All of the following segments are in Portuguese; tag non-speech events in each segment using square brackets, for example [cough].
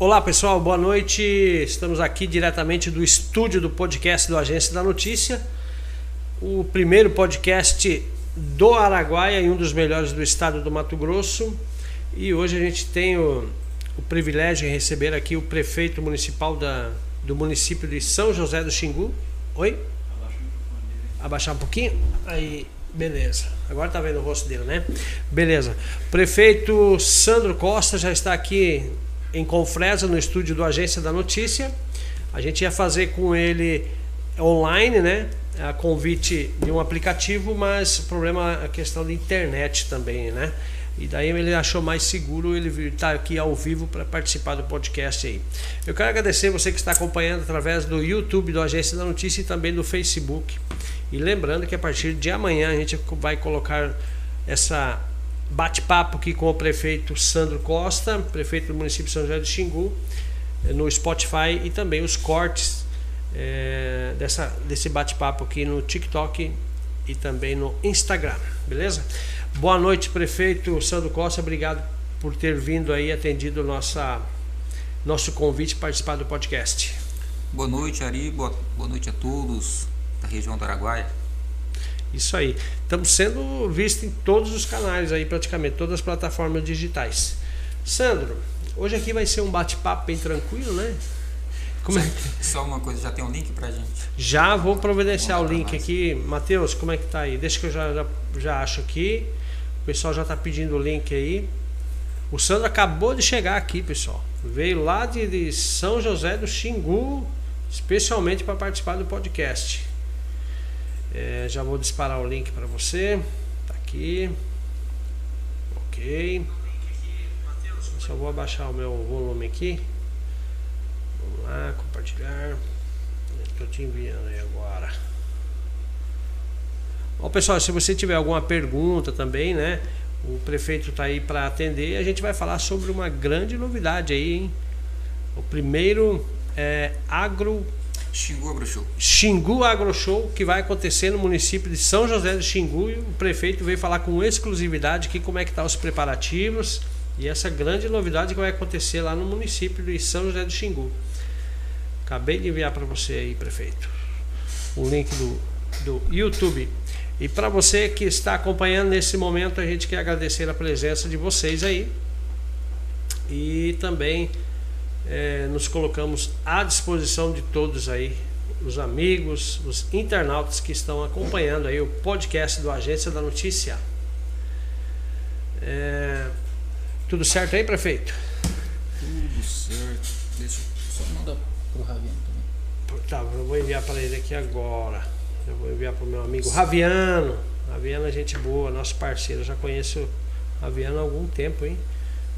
Olá pessoal, boa noite. Estamos aqui diretamente do estúdio do podcast do Agência da Notícia, o primeiro podcast do Araguaia e um dos melhores do estado do Mato Grosso. E hoje a gente tem o, o privilégio de receber aqui o prefeito municipal da, do município de São José do Xingu. Oi? Abaixar um pouquinho? Aí, beleza. Agora tá vendo o rosto dele, né? Beleza. Prefeito Sandro Costa já está aqui em Confresa, no estúdio do Agência da Notícia. A gente ia fazer com ele online, né? A convite de um aplicativo, mas o problema é a questão da internet também, né? E daí ele achou mais seguro ele estar aqui ao vivo para participar do podcast aí. Eu quero agradecer você que está acompanhando através do YouTube do Agência da Notícia e também do Facebook. E lembrando que a partir de amanhã a gente vai colocar essa bate-papo aqui com o prefeito Sandro Costa, prefeito do município de São José do Xingu, eh, no Spotify e também os cortes é, dessa, desse bate-papo aqui no TikTok e também no Instagram, beleza? Boa noite, prefeito Sandro Costa, obrigado por ter vindo aí, atendido nossa, nosso convite para participar do podcast. Boa noite, Ari, boa, boa noite a todos da região do Araguaia. Isso aí. Estamos sendo vistos em todos os canais aí, praticamente, todas as plataformas digitais. Sandro, hoje aqui vai ser um bate-papo bem tranquilo, né? Como é? Só [laughs] uma coisa, já tem um link pra gente? Já vou providenciar o link aqui. Matheus, como é que tá aí? Deixa que eu já, já, já acho aqui. O pessoal já tá pedindo o link aí. O Sandro acabou de chegar aqui, pessoal. Veio lá de, de São José do Xingu, especialmente para participar do podcast. É, já vou disparar o link para você. Tá aqui. Ok. Só vou abaixar o meu volume aqui. Vamos lá, compartilhar. Estou te enviando aí agora. Bom, pessoal, se você tiver alguma pergunta também, né? O prefeito está aí para atender. A gente vai falar sobre uma grande novidade aí, hein? O primeiro é agro Xingu Agro Show. Xingu Agro Show, que vai acontecer no município de São José do Xingu. E o prefeito veio falar com exclusividade aqui como é que estão tá os preparativos e essa grande novidade que vai acontecer lá no município de São José do Xingu. Acabei de enviar para você aí, prefeito, o link do, do YouTube. E para você que está acompanhando nesse momento, a gente quer agradecer a presença de vocês aí. E também é, nos colocamos à disposição de todos aí, os amigos, os internautas que estão acompanhando aí o podcast do Agência da Notícia. É, tudo certo aí, prefeito? Tudo certo. Deixa eu só mandar pro Raviano também. Tá, eu vou enviar para ele aqui agora. Eu vou enviar para o meu amigo Raviano. Raviano é gente boa, nosso parceiro. Eu já conheço o Raviano há algum tempo, hein?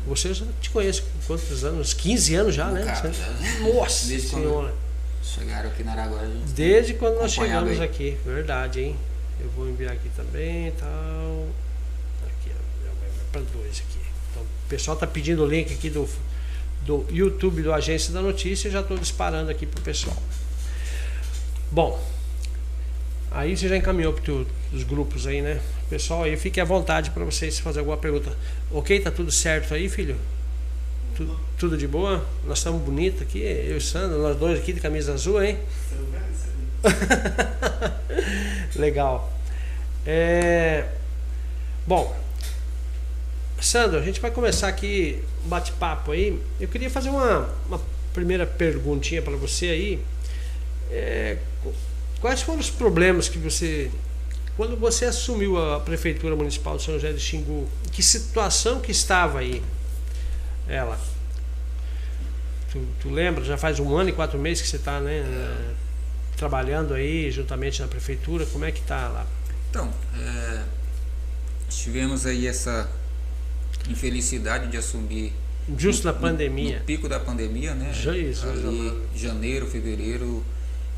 Você eu já te conheço quantos anos? 15 anos já, né? Cara, Nossa Desde senhora. Chegaram aqui na Araguaia. Desde quando nós chegamos aí. aqui, verdade, hein? Eu vou enviar aqui também e tal. Aqui, para dois aqui. Então, o pessoal tá pedindo o link aqui do, do YouTube do Agência da Notícia, já estou disparando aqui pro pessoal. Bom, aí você já encaminhou para os grupos aí, né? Pessoal, aí fique à vontade para vocês fazer alguma pergunta. Ok, tá tudo certo aí, filho? Tudo, tudo de boa? Nós estamos bonitos aqui, eu e o Sandro, nós dois aqui de camisa azul, hein? [laughs] Legal. É... Bom, Sandro, a gente vai começar aqui um bate-papo aí. Eu queria fazer uma, uma primeira perguntinha para você aí. É... Quais foram os problemas que você quando você assumiu a prefeitura municipal de São José de Xingu, que situação que estava aí ela? Tu, tu lembra? Já faz um ano e quatro meses que você está né, é. trabalhando aí juntamente na prefeitura. Como é que está lá? Então, é, tivemos aí essa infelicidade de assumir justo no, na pandemia, no, no pico da pandemia, né? Já isso, ali, janeiro, fevereiro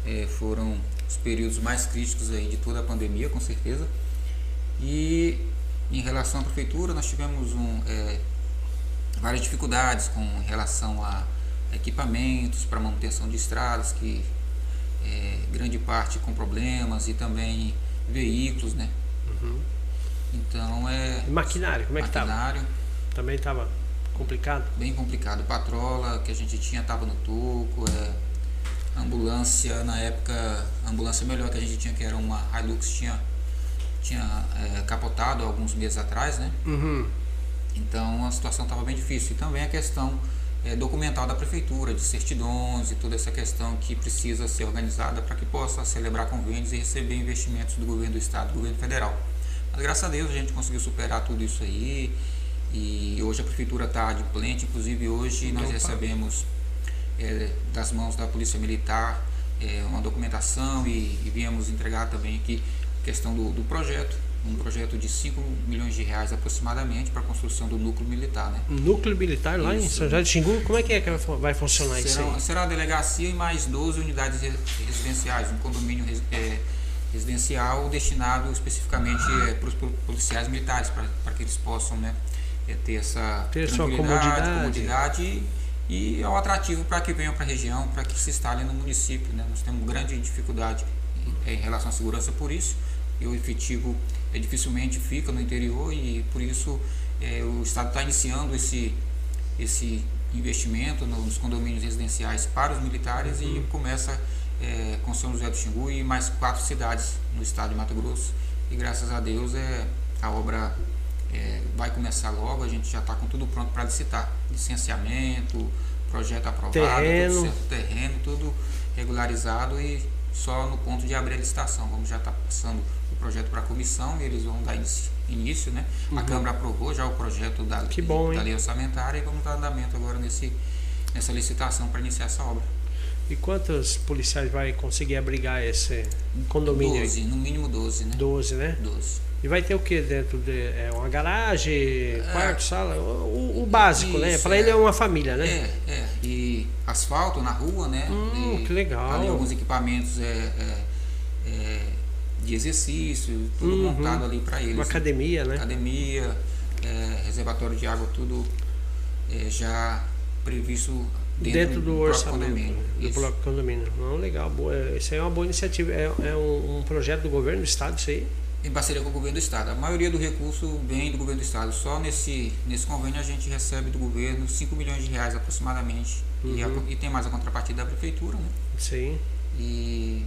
é, foram os períodos mais críticos aí de toda a pandemia, com certeza. E em relação à prefeitura, nós tivemos um, é, várias dificuldades com relação a equipamentos para manutenção de estradas, que é, grande parte com problemas, e também veículos, né? Uhum. Então é. E maquinário, como é que estava? Maquinário. Também estava complicado? Bem complicado. Patrola que a gente tinha estava no toco, é, ambulância, na época, a ambulância melhor que a gente tinha, que era uma Hilux, tinha, tinha é, capotado alguns meses atrás, né? Uhum. Então a situação estava bem difícil. E também a questão é, documental da prefeitura, de certidões e toda essa questão que precisa ser organizada para que possa celebrar convênios e receber investimentos do governo do estado, do governo federal. Mas graças a Deus a gente conseguiu superar tudo isso aí e hoje a prefeitura está de plente, inclusive hoje nós Opa. recebemos é, das mãos da Polícia Militar é, uma documentação e, e viemos entregar também aqui a questão do, do projeto um projeto de 5 milhões de reais aproximadamente para a construção do núcleo militar. Né? Núcleo militar lá isso. em São José de Xingu? Como é que, é que vai funcionar será, isso aí? Será a delegacia e mais 12 unidades residenciais, um condomínio é, residencial destinado especificamente é, para os policiais militares, para que eles possam né, é, ter essa ter comodidade, comodidade e, é um atrativo para que venham para a região, para que se instalem no município. Né? Nós temos grande dificuldade em, em relação à segurança por isso e o efetivo é, dificilmente fica no interior e por isso é, o Estado está iniciando esse, esse investimento nos condomínios residenciais para os militares uhum. e começa é, com São José do Xingu e mais quatro cidades no estado de Mato Grosso e graças a Deus é, a obra é, vai começar logo, a gente já está com tudo pronto para licitar, licenciamento, projeto aprovado, terreno. Tudo certo, terreno, tudo regularizado e só no ponto de abrir a licitação. Vamos já estar tá passando projeto para a comissão e eles vão dar início, né? Uhum. A Câmara aprovou já o projeto da, que bom, da lei orçamentária e vamos dar andamento agora nesse, nessa licitação para iniciar essa obra. E quantos policiais vai conseguir abrigar esse condomínio? 12, no mínimo 12, né? 12, né? 12. E vai ter o que dentro de é uma garagem, é, quarto, sala, o, o básico, né? isso, né? Para é, ele é uma família, né? É, é. E asfalto na rua, né? Hum, e que legal. Ali alguns equipamentos é, é, é de exercício, tudo uhum. montado ali para eles. Uma academia, né? Academia, é, reservatório de água, tudo é, já previsto dentro, dentro do, do orçamento condomínio. do próprio condomínio. Não, legal, boa. Isso aí é uma boa iniciativa. É, é um, um, projeto do governo do estado, isso aí? Em parceria com o governo do estado. A maioria do recurso vem do governo do estado. Só nesse, nesse convênio a gente recebe do governo 5 milhões de reais aproximadamente. Uhum. E, a, uhum. e, tem mais a contrapartida da prefeitura, né? Sim. E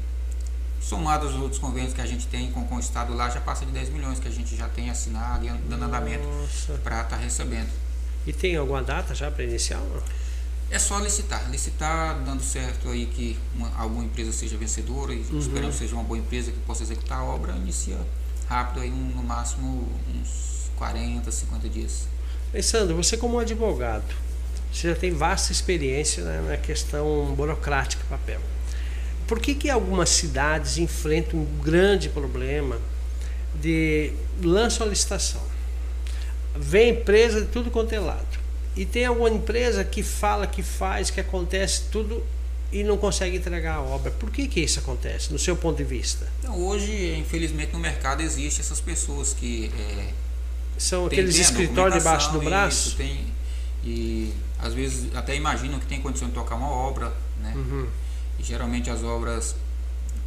somado aos outros convênios que a gente tem com, com o Estado lá, já passa de 10 milhões que a gente já tem assinado e dando andamento para estar tá recebendo. E tem alguma data já para iniciar? É só licitar. Licitar, dando certo aí que uma, alguma empresa seja vencedora e uhum. esperando que seja uma boa empresa que possa executar a obra, inicia rápido aí, um, no máximo uns 40, 50 dias. Sandro, você como advogado, você já tem vasta experiência né, na questão burocrática papel. Por que, que algumas cidades enfrentam um grande problema de lançam a licitação? Vem empresa de tudo quanto é lado. E tem alguma empresa que fala, que faz, que acontece tudo e não consegue entregar a obra. Por que, que isso acontece, no seu ponto de vista? Então, hoje, infelizmente, no mercado existe essas pessoas que. É, São aqueles escritórios debaixo do braço? Isso, tem, e às vezes até imaginam que tem condição de tocar uma obra, né? Uhum. E geralmente as obras,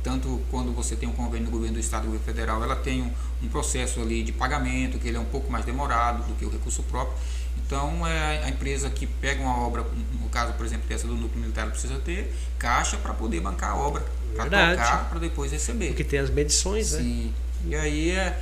tanto quando você tem um convênio do governo do estado e do governo federal, ela tem um, um, processo ali de pagamento, que ele é um pouco mais demorado do que o recurso próprio. Então é a empresa que pega uma obra, no caso, por exemplo, dessa do núcleo militar, precisa ter caixa para poder bancar a obra, para tocar, para depois receber. Porque tem as medições, né? Sim. E aí é,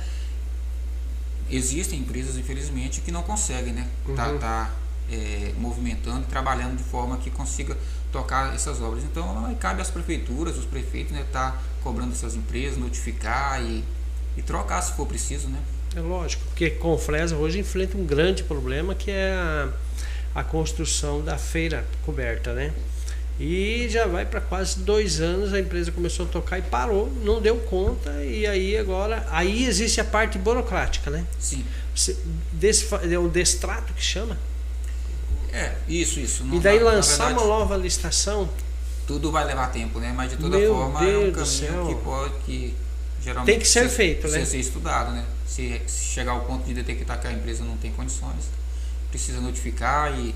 existem empresas, infelizmente, que não conseguem, né? Uhum. Tá, tá é, movimentando, trabalhando de forma que consiga tocar essas obras. Então, cabe às prefeituras, os prefeitos, né, tá cobrando essas empresas, notificar e, e trocar se for preciso, né? É lógico, porque Confresa hoje enfrenta um grande problema que é a, a construção da feira coberta, né? E já vai para quase dois anos a empresa começou a tocar e parou, não deu conta e aí agora aí existe a parte burocrática, né? Sim. Desse, é o destrato que chama? É, isso, isso. E daí vai, lançar verdade, uma nova licitação? Tudo vai levar tempo, né? Mas de toda forma Deus é um caminho que pode, que geralmente tem que ser feito, né? ser estudado, né? Se, se, chegar ao ponto de detectar que a empresa não tem condições, precisa notificar e,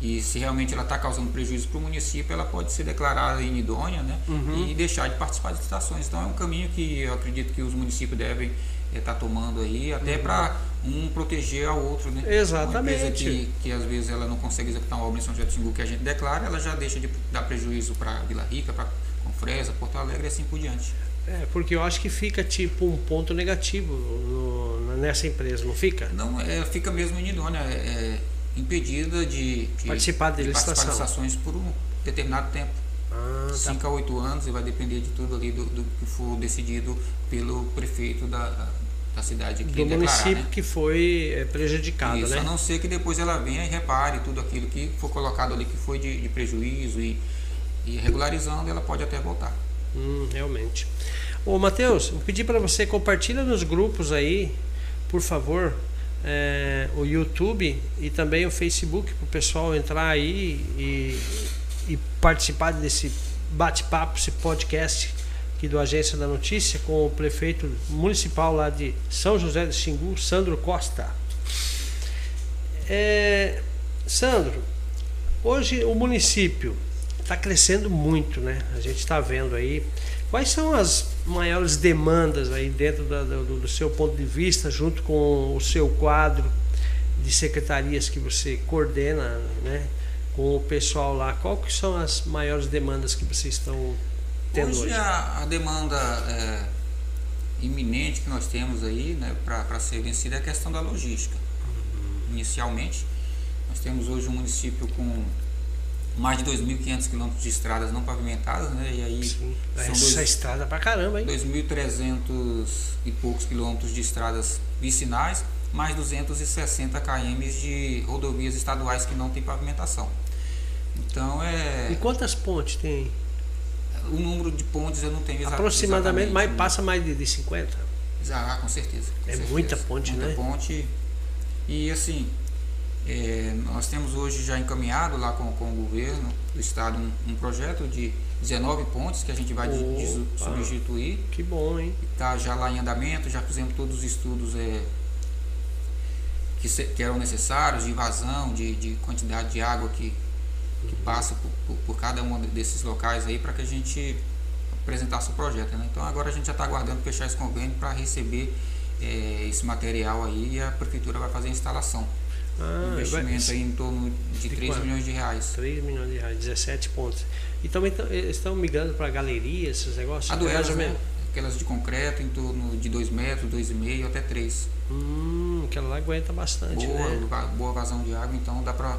e se realmente ela está causando prejuízo para o município, ela pode ser declarada inidônea, né? Uhum. E deixar de participar das licitações. Então é um caminho que eu acredito que os municípios devem estar tá tomando aí, até uhum. para um proteger ao outro, né? Exatamente. Uma empresa que, que às vezes ela não consegue executar uma obra em São José do Xingu que a gente declara, ela já deixa de dar prejuízo para Vila Rica, para Confresa, Porto Alegre e assim por diante. É, porque eu acho que fica tipo um ponto negativo no, nessa empresa, não fica? Não, é, fica mesmo inidônea, é, é impedida de, de participar de, de licitação. participar de licitações por um determinado tempo. Ah, 5 tá. a 8 anos e vai depender de tudo ali do, do que for decidido pelo prefeito da, da cidade aqui Do declarar, município né? que foi é, prejudicado, Isso, né? a não ser que depois ela venha e repare tudo aquilo que for colocado ali que foi de, de prejuízo e, e regularizando, ela pode até voltar. Hum, realmente. Ô Matheus, vou pedir para você compartilha nos grupos aí, por favor, é, o YouTube e também o Facebook para o pessoal entrar aí e, e participar desse bate-papo, esse podcast aqui do Agência da Notícia com o prefeito municipal lá de São José do Xingu, Sandro Costa. É, Sandro, hoje o município está crescendo muito, né? A gente está vendo aí. Quais são as maiores demandas aí dentro da, do, do, seu ponto de vista, junto com o seu quadro de secretarias que você coordena, né? Com o pessoal lá, qual que são as maiores demandas que vocês estão tendo hoje? Hoje a, a demanda é, iminente que nós temos aí, né, para ser vencida é a questão da logística. Inicialmente, nós temos hoje um município com mais de 2.500 quilômetros de estradas não pavimentadas, né? E aí Sim, são essa dois- estrada pra caramba, hein? 2.300 e poucos quilômetros de estradas vicinais, mais 260 km de rodovias estaduais que não têm pavimentação. Então E é quantas pontes tem? o número de pontes eu não tenho exa- Aproximadamente, exatamente, mas né? passa mais de, de 50? Ah, com certeza. com É certeza. muita ponte, muita né? ponte. E assim, é, nós temos hoje já encaminhado lá com, com o governo do estado um, um projeto de 19 pontes que a gente vai de- de substituir. Que bom, hein? Está já lá em andamento, já fizemos todos os estudos é, que, se- que eram necessários de vazão, de, de quantidade de água que, que passa por, por, por cada um desses locais aí para que a gente apresentasse o projeto. Né? Então agora a gente já está aguardando fechar esse convênio para receber é, esse material aí e a prefeitura vai fazer a instalação. Ah, Investimento vai- aí em torno de De 3 quanto? milhões de reais. 3 milhões de reais, 17 pontos. E também tão- eles estão migrando para galeria, esses negócios? A é mais duelas, ou né? menos. Aquelas de concreto em torno de 2 metros, 2,5 até 3. Hum, aquela lá aguenta bastante, boa, né? boa vazão de água, então dá para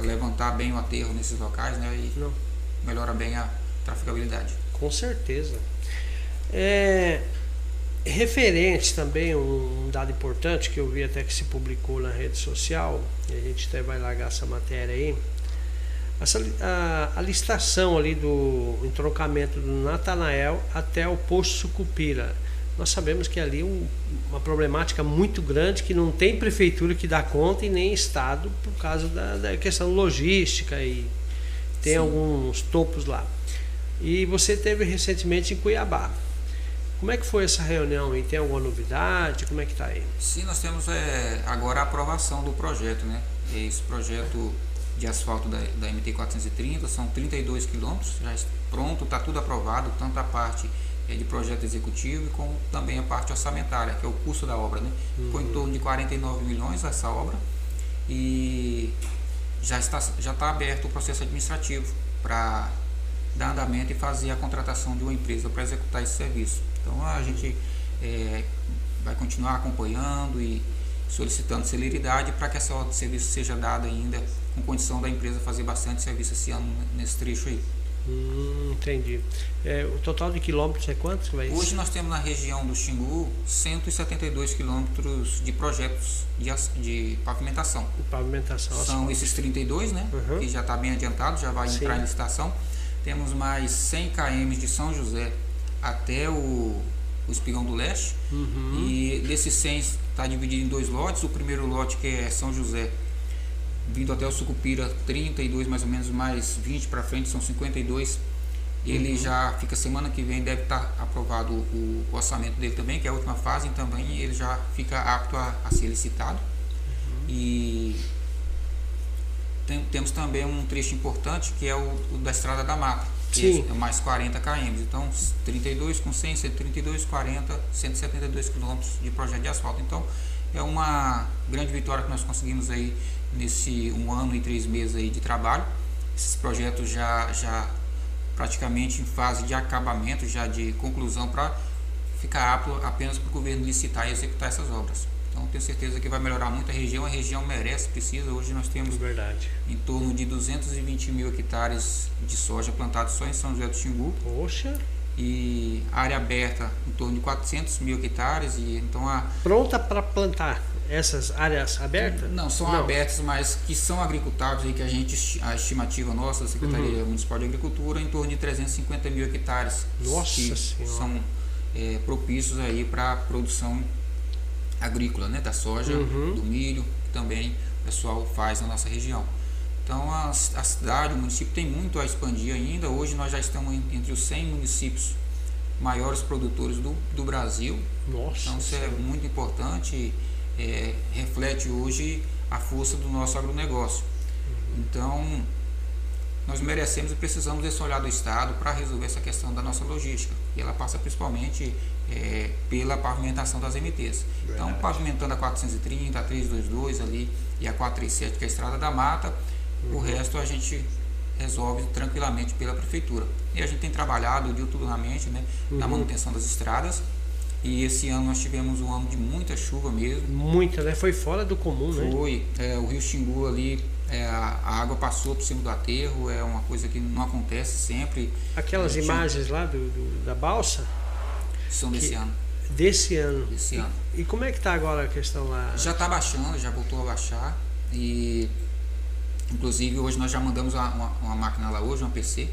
levantar bem o aterro nesses locais né, e Não, melhora bem a traficabilidade. com certeza. É, referente também, um, um dado importante que eu vi até que se publicou na rede social, e a gente até vai largar essa matéria aí. Essa, a, a licitação ali do entroncamento do Natanael até o posto Sucupira. Nós sabemos que ali é um- uma problemática muito grande que não tem prefeitura que dá conta e nem estado por causa da, da questão logística e tem Sim. alguns topos lá. E você teve recentemente em Cuiabá. Como é que foi essa reunião e tem alguma novidade? Como é que está aí? Sim, nós temos é, agora a aprovação do projeto, né? Esse projeto de asfalto da, da MT-430 são 32 quilômetros, já está pronto, está tudo aprovado, tanto a parte é, de projeto executivo como também a parte orçamentária, que é o custo da obra, né? Ficou em torno de 49 milhões essa obra e já está, já está aberto o processo administrativo para dar andamento e fazer a contratação de uma empresa para executar esse serviço. Então a gente é, vai continuar acompanhando e solicitando celeridade para que essa ordem de serviço seja dada ainda com condição da empresa fazer bastante serviço esse ano nesse trecho aí. Hum, entendi. É, o total de quilômetros é quantos? Vai Hoje nós temos na região do Xingu 172 quilômetros de projetos de, de pavimentação. Pavimentação. São asfalto. esses 32, né? Uhum. Que já está bem adiantado, já vai Sim. entrar em licitação. Temos mais 100 km de São José até o, o Espigão do Leste. Uhum. E desses 100 está dividido em dois lotes. O primeiro lote que é São José, vindo até o Sucupira, 32 mais ou menos, mais 20 para frente, são 52. Ele já fica semana que vem, deve estar aprovado o, o orçamento dele também, que é a última fase, e também ele já fica apto a, a ser licitado. E tem- temos também um trecho importante que é o, o da Estrada da Mata, que Sim. é mais 40 km. Então, 32 com 100, 132, 40, 172 quilômetros de projeto de asfalto. Então, é uma grande vitória que nós conseguimos aí nesse um ano e três meses aí de trabalho. Esses projetos já, já praticamente em fase de acabamento, já de conclusão, para ficar apto apenas para o governo licitar e executar essas obras. Então tenho certeza que vai melhorar muito a região, a região merece, precisa. Hoje nós temos Verdade. em torno de 220 mil hectares de soja plantados só em São José do Xingu Poxa, e área aberta em torno de 400 mil hectares e então a pronta para plantar essas áreas abertas? não são abertas mas que são agricultáveis e que a gente a estimativa nossa da Secretaria Municipal de Agricultura em torno de 350 mil hectares Nossa que Senhora. são é, propícios aí para a produção agrícola né da soja Uhum. do milho que também o pessoal faz na nossa região então a, a cidade o município tem muito a expandir ainda hoje nós já estamos en- entre os 100 municípios maiores produtores do, do Brasil Nossa. então isso é muito importante, é, reflete hoje a força do nosso agronegócio. Então nós merecemos e precisamos desse olhar do Estado para resolver essa questão da nossa logística. E ela passa principalmente é, pela pavimentação das MTs. Então Verdade. pavimentando a 430, a 322 ali e a 437, que é a Estrada da Mata, o Uhum. resto a gente resolve tranquilamente pela prefeitura. E a gente tem trabalhado diuturnamente né, na Uhum. manutenção das estradas. E esse ano nós tivemos um ano de muita chuva mesmo. Muita, né? Foi fora do comum, né? Foi, é, o rio Xingu ali, é, a, a água passou por cima do aterro, é uma coisa que não acontece sempre, Aquelas imagens lá do, do- da balsa são desse Que- ano. desse ano. Desse ano. E como é que tá agora a questão lá? Já está baixando, já voltou a baixar e inclusive hoje nós já mandamos uma, uma- uma máquina lá hoje, uma PC,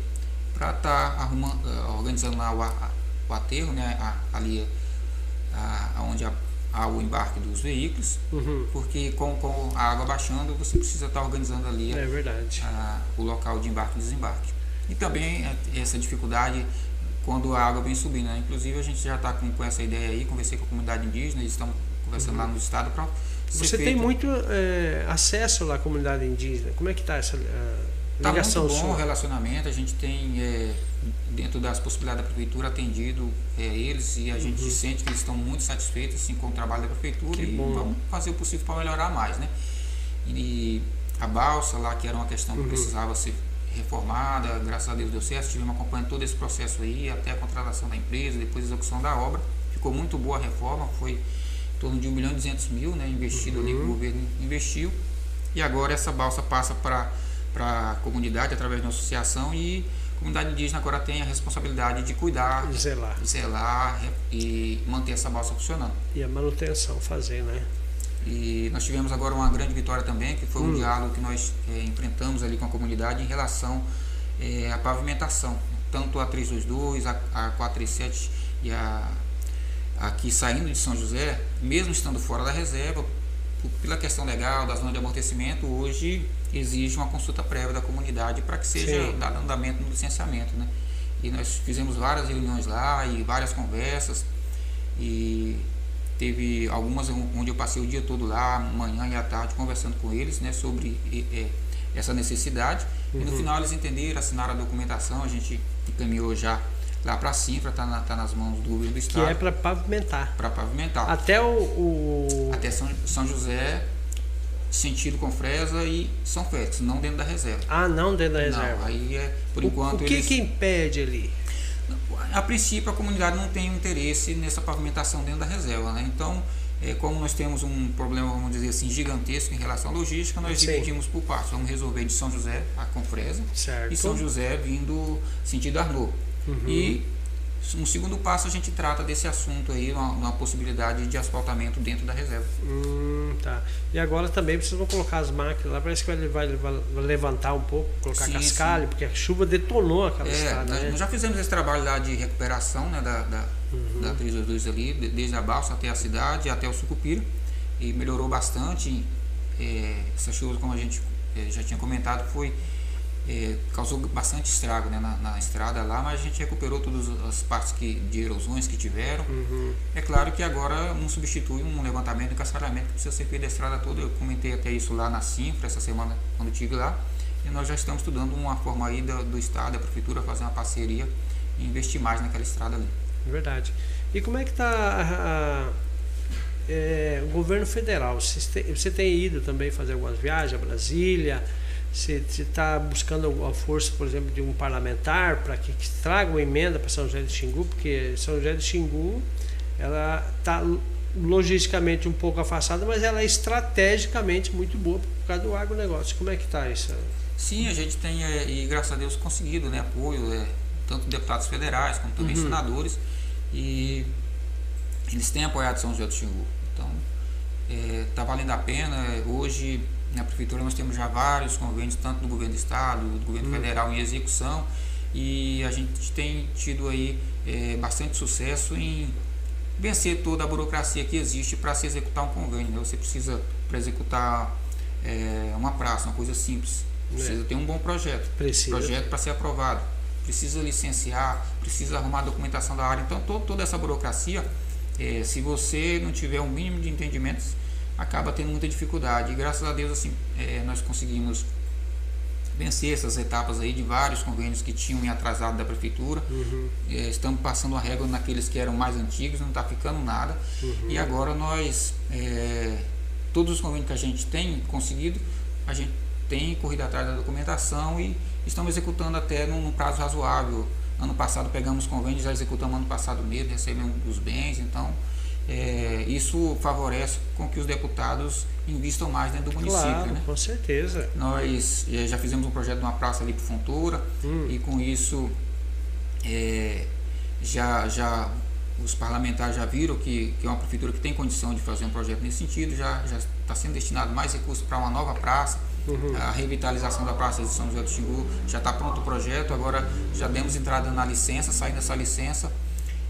para estar arrumando, eh, organizando lá o, a- o aterro, né, a- ali a, onde há, há o embarque dos veículos, Uhum. porque com, com a água baixando você precisa estar organizando ali É verdade. a- o local de embarque e desembarque. E também é, essa dificuldade quando a água vem subindo. Né? Inclusive a gente já está com, com essa ideia aí, conversei com a comunidade indígena, eles estão conversando lá no estado para Você tem muito é, acesso lá à comunidade indígena. Como é que tá essa ah, Está ligação muito bom o relacionamento, a gente tem, é, dentro das possibilidades da prefeitura, atendido é, eles e a gente sente que eles estão muito satisfeitos assim, com o trabalho da prefeitura Uhum. Que e bom. vamos fazer o possível para melhorar mais. Né? E a balsa lá, que era uma questão Uhum. que precisava ser reformada, graças a Deus deu certo, estivemos acompanhando todo esse processo aí, até a contratação da empresa, depois a execução da obra. Ficou muito boa a reforma, foi em torno de 1 milhão e 200 mil né, investido ali que Uhum. o governo investiu. E agora essa balsa passa para para a comunidade através de uma associação e a comunidade indígena agora tem a responsabilidade de cuidar, Zelar. zelar e manter essa balsa funcionando. E a manutenção fazer, né? E nós tivemos agora uma grande vitória também, que foi um Hum. diálogo que nós eh, enfrentamos ali com a comunidade em relação eh, à pavimentação, tanto a 322, a, a 437 e a aqui saindo de São José, mesmo estando fora da reserva, pela questão legal da zona de amortecimento, hoje exige uma consulta prévia da comunidade para que seja Sim. dado andamento no licenciamento, né? E nós fizemos várias reuniões lá e várias conversas e teve algumas onde eu passei o dia todo lá, manhã e à tarde, conversando com eles, né, sobre eh, essa necessidade. E no Uhum. final eles entenderam, assinaram a documentação, a gente encaminhou já lá para a Cinfra, está na, tá nas mãos do governo do Que estado é para pavimentar. para pavimentar. Até o, o- Até São, São José, sentido com Fresa e São Félix, não dentro da reserva. Ah, não dentro da Não, reserva. aí é, por O- enquanto o que, eles... que impede ali? A princípio, a comunidade não tem interesse nessa pavimentação dentro da reserva, né? Então, é, como nós temos um problema, vamos dizer assim, gigantesco em relação à logística, nós Sim. dividimos por partes. Vamos resolver de São José a Confresa Certo. e São José vindo sentido Arnaud. Uhum. E no segundo passo a gente trata desse assunto aí, uma, uma possibilidade de asfaltamento dentro da reserva. Hum, tá. E agora também precisam colocar as máquinas lá, parece que vai, vai- vai levantar um pouco, colocar Sim, cascalho, porque a chuva detonou aquela É, estrada, nós, né? nós já fizemos esse trabalho lá de recuperação né, da, da, Uhum. da 322 ali, de- desde a balsa até a cidade, até o Sucupira, e melhorou bastante. É, essa chuva, como a gente é, já tinha comentado, foi é, causou bastante estrago né, na, na estrada lá, mas a gente recuperou todas as partes que, de erosões que tiveram. Uhum. É claro que agora não substitui um levantamento e cascalhamento que precisa ser feito da estrada toda. Eu comentei até isso lá na Cinfra essa semana quando estive lá. E nós já estamos estudando uma forma aí do, do Estado, da Prefeitura, fazer uma parceria e investir mais naquela estrada ali. Verdade. E como é que está é, o governo federal, você tem, você tem ido também fazer algumas viagens a Brasília, você está buscando a força, por exemplo, de um parlamentar para que, que, traga uma emenda para São José de Xingu, porque São José de Xingu ela está logisticamente um pouco afastada, mas ela é estrategicamente muito boa por causa do agronegócio. Como é que está isso? Sim, a gente tem, é, e graças a Deus, conseguido né, apoio, é, tanto de deputados federais como também uhum. senadores, e eles têm apoiado São José do Xingu. Então, está é, valendo a pena. Hoje, na prefeitura, nós temos já vários convênios, tanto do governo do estado, do governo uhum. federal em execução, e a gente tem tido aí é, bastante sucesso em vencer toda a burocracia que existe para se executar um convênio. Né? Você precisa, para executar é, uma praça, uma coisa simples, precisa é. ter um bom projeto. Precisa. Projeto para ser aprovado. Precisa licenciar, precisa arrumar a documentação da área. Então, todo, toda essa burocracia, é, se você não tiver um mínimo de entendimentos, acaba tendo muita dificuldade. E graças a Deus, assim, é, nós conseguimos vencer essas etapas aí de vários convênios que tinham me atrasado da prefeitura. Uhum. É, estamos passando a régua naqueles que eram mais antigos, não está ficando nada. Uhum. E agora nós, é, todos os convênios que a gente tem conseguido, a gente tem corrido atrás da documentação e estamos executando até num, num prazo razoável. Ano passado pegamos convênios, já executamos ano passado mesmo, recebemos os bens, então é, isso favorece com que os deputados investam mais dentro do município. Claro, né? com certeza. Nós é, já fizemos um projeto de uma praça ali para Fontoura hum. e com isso é, já, já os parlamentares já viram que, que é uma prefeitura que tem condição de fazer um projeto nesse sentido, já está sendo destinado mais recursos para uma nova praça. Uhum. A revitalização da Praça de São José do Xingu já está pronto o projeto, agora já demos entrada na licença, saindo dessa licença,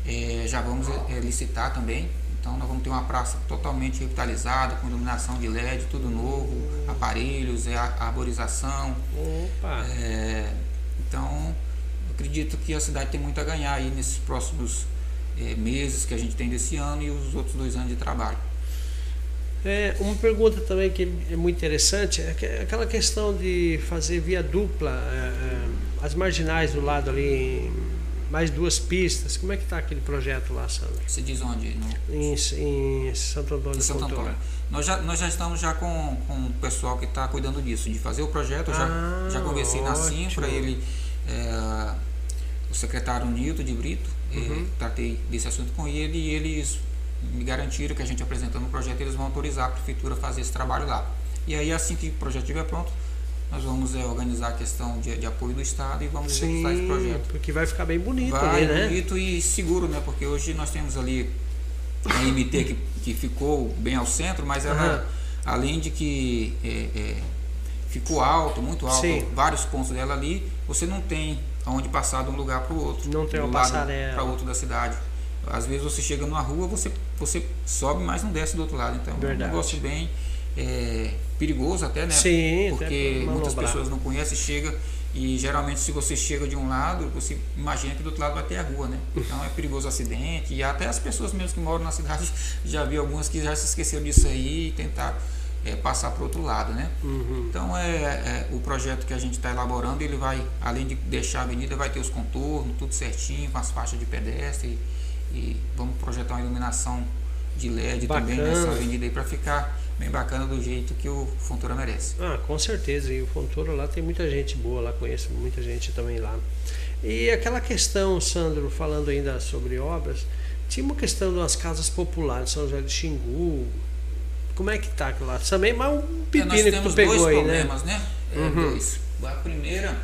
é, já vamos é, licitar também então nós vamos ter uma praça totalmente revitalizada, com iluminação de LED, tudo novo, aparelhos, é arborização. Opa. É, então acredito que a cidade tem muito a ganhar aí nesses próximos é, meses que a gente tem desse ano e os outros dois anos de trabalho. É, uma pergunta também que é muito interessante é aquela questão de fazer via dupla, é, é as marginais do lado ali mais duas pistas. Como é que está aquele projeto lá, Sandro? Você diz onde? No... Em, em Santo Antônio. Em Santo Antônio. Nós já, nós já estamos já com, com o pessoal que está cuidando disso, de fazer o projeto. Ah, já, já conversei ótimo. na Sinfra, ele, é, o secretário Nilton de Brito, é, uhum. tratei desse assunto com ele e eles me garantiram que a gente apresentando o projeto, eles vão autorizar a prefeitura a fazer esse trabalho lá. E aí assim que o projeto estiver pronto, nós vamos é, organizar a questão de, de, apoio do Estado e vamos Sim, executar esse projeto. Porque vai ficar bem bonito vai, ali, né? bonito e seguro, né? Porque hoje nós temos ali a MT que, que ficou bem ao centro, mas ela, uhum. além de que é, é, ficou alto, muito alto, Sim. vários pontos dela ali, você não tem aonde passar de um lugar para o outro. Não tem uma passarela. Para outro da cidade. Às vezes você chega numa rua, você, você sobe, mas não desce do outro lado. Então Verdade. é um negócio bem é, perigoso até, né? Sim, porque muitas pessoas não conhecem, chega e geralmente se você chega de um lado, você imagina que do outro lado vai ter a rua, né? [laughs] Então é perigoso acidente e até as pessoas mesmo que moram na cidade [laughs] já vi algumas que já se esqueceram disso aí e tentaram é, passar para o outro lado, né? Uhum. Então é, é, o projeto que a gente está elaborando, ele vai, além de deixar a avenida, vai ter os contornos, tudo certinho, com as faixas de pedestre e, e vamos projetar uma iluminação de LED Bacana. também nessa avenida aí para ficar bem bacana do jeito que o Fontoura merece. Ah, com certeza. E o Fontoura lá tem muita gente boa, lá conheço muita gente também lá. E aquela questão, Sandro, falando ainda sobre obras, tinha uma questão das casas populares, São José de Xingu. Como é que tá aquilo lá? Também mas um pepino é, que tu pegou dois aí, né? problemas, né? né? É, uhum. dois. A primeira,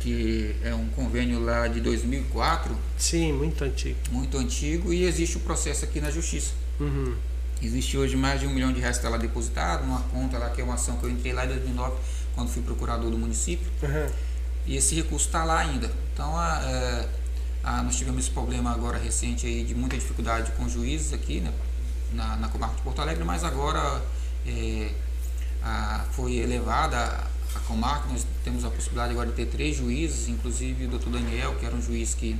que é um convênio lá de 2004. Sim, muito antigo. Muito antigo e existe o processo aqui na Justiça. Uhum. Existe hoje mais de um milhão de reais que está lá depositado, numa conta lá que é uma ação que eu entrei lá em 2009, quando fui procurador do município. Uhum. E esse recurso está lá ainda. Então, a, é, a, nós tivemos esse problema agora recente aí de muita dificuldade com juízes aqui, né, na, na comarca de Porto Alegre, mas agora é, a, foi elevada a, a comarca, nós temos a possibilidade agora de ter três juízes, inclusive o doutor Daniel, que era um juiz que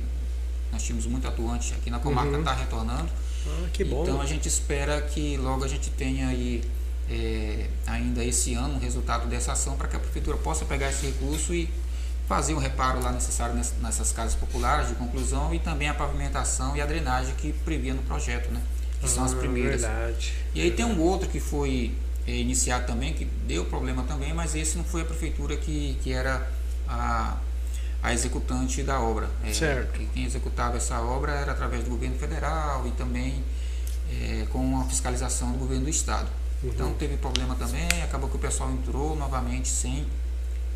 nós tínhamos muito atuante aqui na comarca, está uhum. retornando. Ah, que bom. Então a gente espera que logo a gente tenha aí é, ainda esse ano um resultado dessa ação para que a prefeitura possa pegar esse recurso e fazer o reparo lá necessário nessas casas populares de conclusão e também a pavimentação e a drenagem que previa no projeto, né? que ah, são as ah, primeiras. Verdade. E aí tem um outro que foi é, iniciado também, que deu problema também, mas esse não foi a prefeitura que, que era a, a executante da obra. É, certo. Quem executava essa obra era através do governo federal e também é, com a fiscalização do governo do estado. Uhum. Então teve problema também, acabou que o pessoal entrou novamente sem,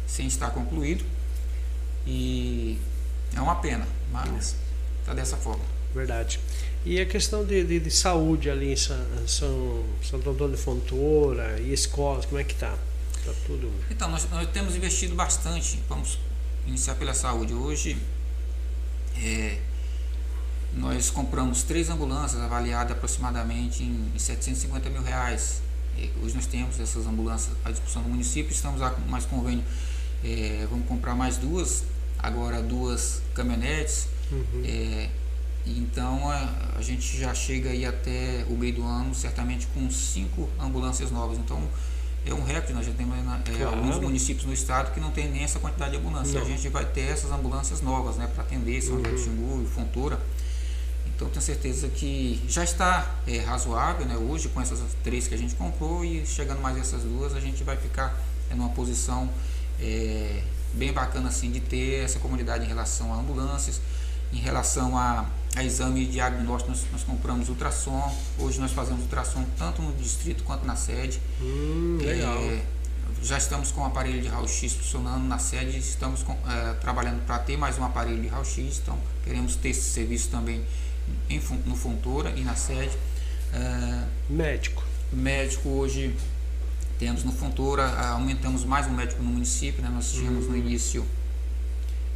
sem estar concluído. E é uma pena, mas está dessa forma. Verdade. E a questão de, de, de saúde ali em São, São, Santo Antônio de Fontoura e escolas, como é que está? Tá tudo. Então, nós, nós temos investido bastante. Vamos iniciar pela saúde. Hoje, é, nós compramos três ambulâncias avaliadas aproximadamente em 750 mil reais. E hoje nós temos essas ambulâncias à disposição do município, estamos lá com mais convênio, é, vamos comprar mais duas, agora duas caminhonetes. Uhum. É, então a, a, gente já chega aí até o meio do ano certamente com cinco ambulâncias novas. Então é um recorde, nós já temos é, claro. alguns municípios no estado que não tem nem essa quantidade de ambulâncias. A gente vai ter essas ambulâncias novas né, para atender São José uhum. do Xingu e Fontoura. Então tenho certeza que já está é, razoável né, hoje com essas três que a gente comprou e chegando mais essas duas a gente vai ficar é, numa posição é, bem bacana assim de ter essa comunidade em relação a ambulâncias, em relação a, a exame de diagnóstico nós, nós compramos ultrassom, hoje nós fazemos ultrassom tanto no distrito quanto na sede. Hum, legal. É, já estamos com o aparelho de raio-x funcionando na sede, estamos com, é, trabalhando para ter mais um aparelho de raio-x, então queremos ter esse serviço também em, no Fontoura e na sede. Uh, médico. Médico hoje temos no Fontoura, aumentamos mais um médico no município, né? nós tínhamos uhum. no início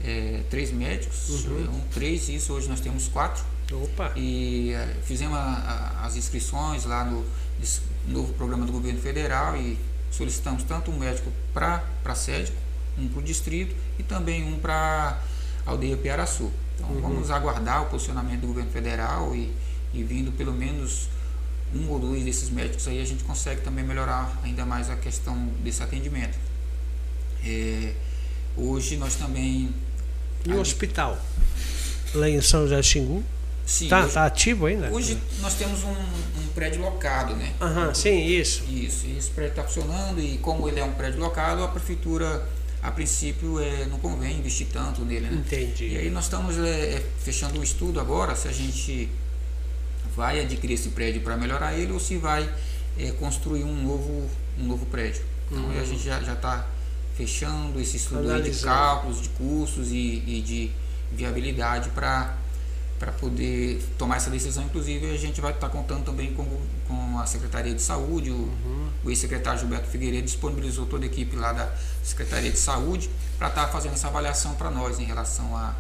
é, três médicos, uhum. um, três, isso hoje nós temos quatro. Opa. E uh, fizemos a, a, as inscrições lá no novo programa do governo federal e solicitamos tanto um médico para a sede, um para o distrito e também um para a aldeia Piaraçu. Então uhum. vamos aguardar o posicionamento do governo federal e, e vindo pelo menos um ou dois desses médicos aí a gente consegue também melhorar ainda mais a questão desse atendimento. É, hoje nós também. E o hospital? Lá em São José Xingu? Sim. Tá, hoje, tá ativo ainda? Hoje nós temos um, um prédio locado, né? Aham, sim, isso. Isso, esse prédio está funcionando e como ele é um prédio locado, a prefeitura a princípio é, não convém investir tanto nele. Né? Entendi. E aí nós estamos é, é fechando o estudo agora se a gente vai adquirir esse prédio para melhorar ele ou se vai é, construir um novo, um novo prédio. Então uhum. a gente já está fechando esse estudo de cálculos, de custos e, e de viabilidade para para poder tomar essa decisão. Inclusive, a gente vai estar tá contando também com, com a Secretaria de Saúde. O, uhum. o ex-secretário Gilberto Figueiredo disponibilizou toda a equipe lá da Secretaria de Saúde para estar tá fazendo essa avaliação para nós em relação à,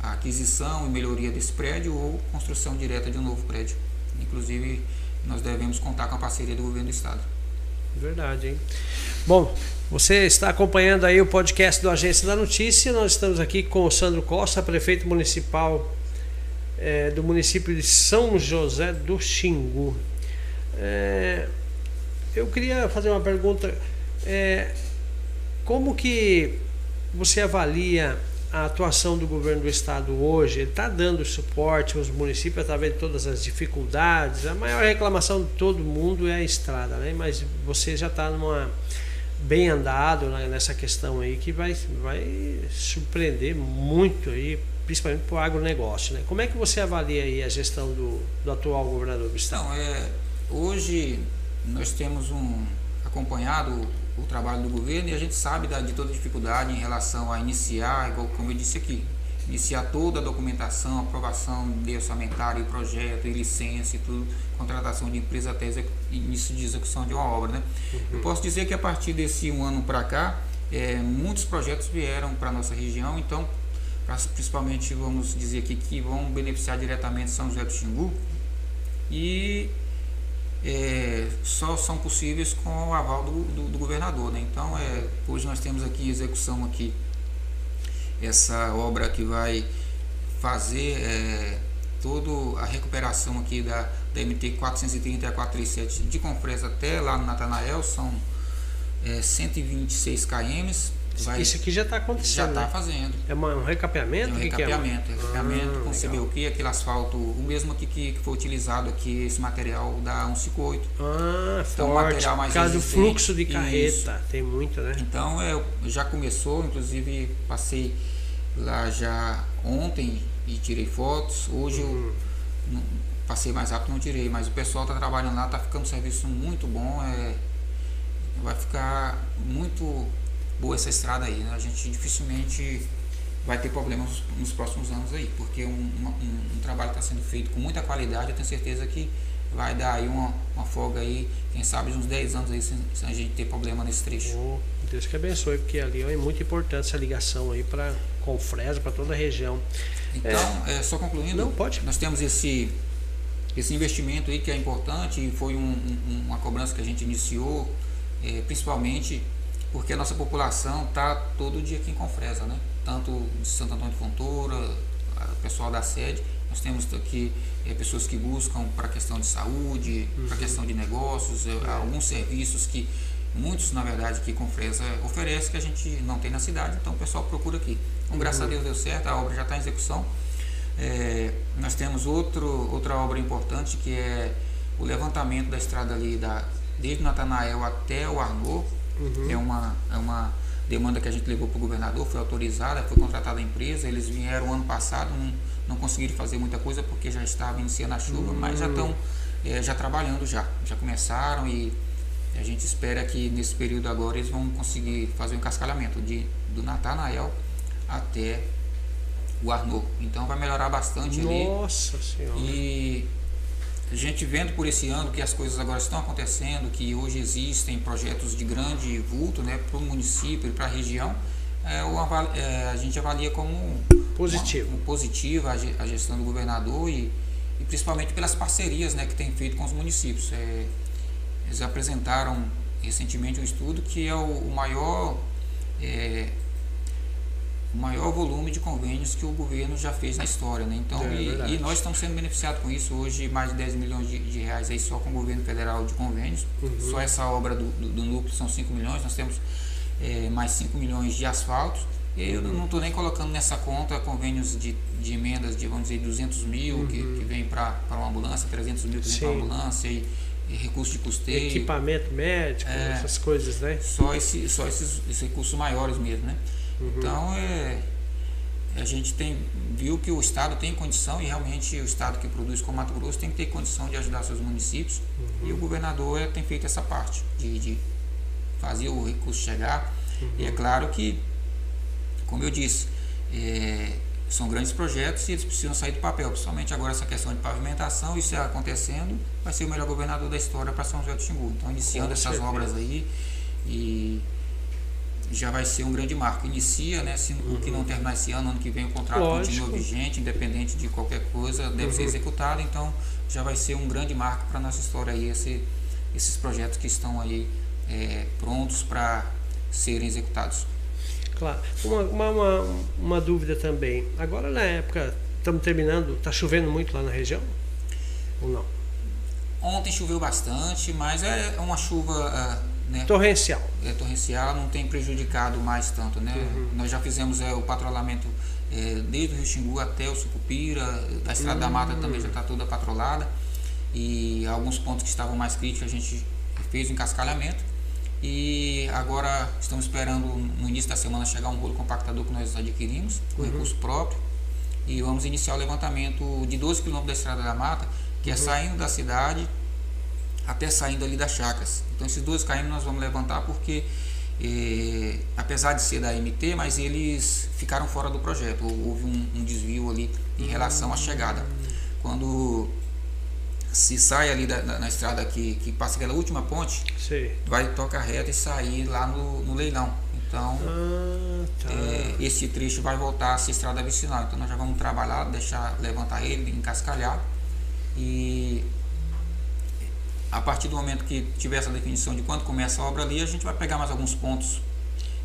à, aquisição e melhoria desse prédio ou construção direta de um novo prédio. Inclusive, nós devemos contar com a parceria do governo do Estado. Verdade, hein? Bom, você está acompanhando aí o podcast do Agência da Notícia. Nós estamos aqui com o Sandro Costa, prefeito municipal é, do município de São José do Xingu. É, eu queria fazer uma pergunta. É, como que você avalia a atuação do governo do estado hoje? Ele está dando suporte aos municípios através de todas as dificuldades. A maior reclamação de todo mundo é a estrada, né? Mas você já está numa bem andado nessa questão aí que vai, vai surpreender muito aí principalmente para o agronegócio. Né? Como é que você avalia aí a gestão do, do atual governador do estado? Então, é, hoje nós temos um, acompanhado o, trabalho do governo e a gente sabe da, de toda a dificuldade em relação a iniciar, igual como eu disse aqui, iniciar toda a documentação, aprovação de orçamentário, projeto, e licença e tudo, contratação de empresa até início de execução de uma obra. Né? Uhum. Eu posso dizer que a partir desse um ano para cá, é, muitos projetos vieram para a nossa região, então principalmente vamos dizer aqui que vão beneficiar diretamente São José do Xingu e é, só são possíveis com o aval do, do, do, governador. Né? Então, é, hoje nós temos aqui em execução aqui essa obra que vai fazer é, toda a recuperação aqui da, da MT 430 e a 437 de Confresa até lá no Natanael, são é, 126 km vai, Isso aqui já está já acontecendo. está né? fazendo. É uma- um recapeamento? É um O que que recapeamento, é recapeamento Ah, com. CBUQ, aquele asfalto, o mesmo aqui que, que foi utilizado aqui, esse material da 158. Ah, Então, forte. material mais Por causa do fluxo de Isso. carreta. Tem muito, né? Então é, já começou, inclusive passei lá já ontem e tirei fotos. Hoje Uhum. eu não- passei mais rápido não tirei, mas o pessoal está trabalhando lá, está ficando um serviço muito bom. É, vai ficar muito boa essa estrada aí. né? A gente dificilmente vai ter problemas nos próximos anos aí, porque um, um, um trabalho está sendo feito com muita qualidade, eu tenho certeza que vai dar aí uma, uma folga aí, quem sabe uns 10 anos aí sem, sem a gente ter problema nesse trecho. Deus que abençoe, porque ali ó, é muito importante essa ligação aí para Confresa, para toda a região. Então, é, só concluindo, Não, pode. nós temos esse, esse investimento aí que é importante e foi um- um- uma cobrança que a gente iniciou, é, principalmente porque a nossa população está todo dia aqui em Confresa, né? Tanto de Santo Antônio de Fontoura, o pessoal da sede, nós temos aqui é, pessoas que buscam para a questão de saúde, para a questão de negócios, é, alguns serviços que muitos, na verdade, que Confresa oferece que a gente não tem na cidade, então o pessoal procura aqui. Então, graças a Deus deu certo, a obra já está em execução. É, nós temos outro, outra obra importante que é o levantamento da estrada ali da, desde Natanael até o Arnaud. É, uma, é uma demanda que a gente levou para o governador, foi autorizada, foi contratada a empresa. Eles vieram ano passado, não, não conseguiram fazer muita coisa porque já estava iniciando a chuva, mas já estão é, já trabalhando já. Já começaram e a gente espera que nesse período agora eles vão conseguir fazer o encascalhamento de, do Natanael até o Arnaud. Então vai melhorar bastante ali. Nossa Senhora. E a gente vendo por esse ano que as coisas agora estão acontecendo, que hoje existem projetos de grande vulto né, para o município e para a região, é, é, a gente avalia como Positivo. uma- um positivo a ge- a gestão do governador e, e principalmente pelas parcerias né, que tem feito com os municípios. É, eles apresentaram recentemente um estudo que é o, o maior é, o maior volume de convênios que o governo já fez na história, né? Então, É e, e nós estamos sendo beneficiados com isso hoje, mais de 10 milhões de, de reais aí só com o governo federal de convênios. Uhum. Só essa obra do, do, do núcleo são 5 milhões, nós temos é, mais 5 milhões de asfaltos. E eu Uhum. não estou nem colocando nessa conta convênios de, de emendas de, vamos dizer, 200 mil que, que vem para uma ambulância, 300 mil que vem para Uhum. Uma ambulância e, e recurso de custeio. Equipamento médico, É. essas coisas, né? Só, esse, só esses, esses recursos maiores mesmo, né? Uhum. Então, é, a gente tem, viu que o Estado tem condição, e realmente o Estado que produz como Mato Grosso tem que ter condição de ajudar seus municípios, Uhum. e o governador é, tem feito essa parte, de, de fazer o recurso chegar. E Uhum. é claro que, como eu disse, é, são grandes projetos e eles precisam sair do papel, principalmente agora essa questão de pavimentação, isso é acontecendo, vai ser o melhor governador da história para São José do Xingu. Então, iniciando Com essas certeza. obras aí, e já vai ser um grande marco. Inicia, né? Se o que não terminar esse ano, ano que vem o contrato Uhum. Lógico. continua vigente, independente de qualquer coisa, deve ser Uhum. executado, então já vai ser um grande marco para a nossa história aí, esse, esses projetos que estão aí é, prontos para serem executados. Claro. Uma, uma, uma, uma dúvida também. Agora na época, estamos terminando, está chovendo muito lá na região? Ou não? Ontem choveu bastante, mas é uma chuva ah, né, Torrencial. é, torrencial, não tem prejudicado mais tanto. Né? Uhum. Nós já fizemos é, o patrulhamento é, desde o Rio Xingu até o Sucupira, da Estrada da Mata também já está toda patrolada. E alguns pontos que estavam mais críticos a gente fez o encascalhamento. E agora estamos esperando no início da semana chegar um rolo compactador que nós adquirimos, com recurso próprio. E vamos iniciar o levantamento de 12 quilômetros da Estrada da Mata, que é saindo da cidade até saindo ali das chacras. Então esses dois km nós vamos levantar porque eh, apesar de ser da MT, mas eles ficaram fora do projeto. Houve um, um desvio ali em relação à chegada. Quando se sai ali da, da- na estrada que, que passa aquela última ponte, Sei. vai tocar reta e sair lá no, no leilão. Então Ah, tá. é, esse trecho vai voltar a ser estrada vicinal. Então nós já vamos trabalhar, deixar levantar ele, encascalhar e a partir do momento que tiver essa definição de quando começa a obra ali, a gente vai pegar mais alguns pontos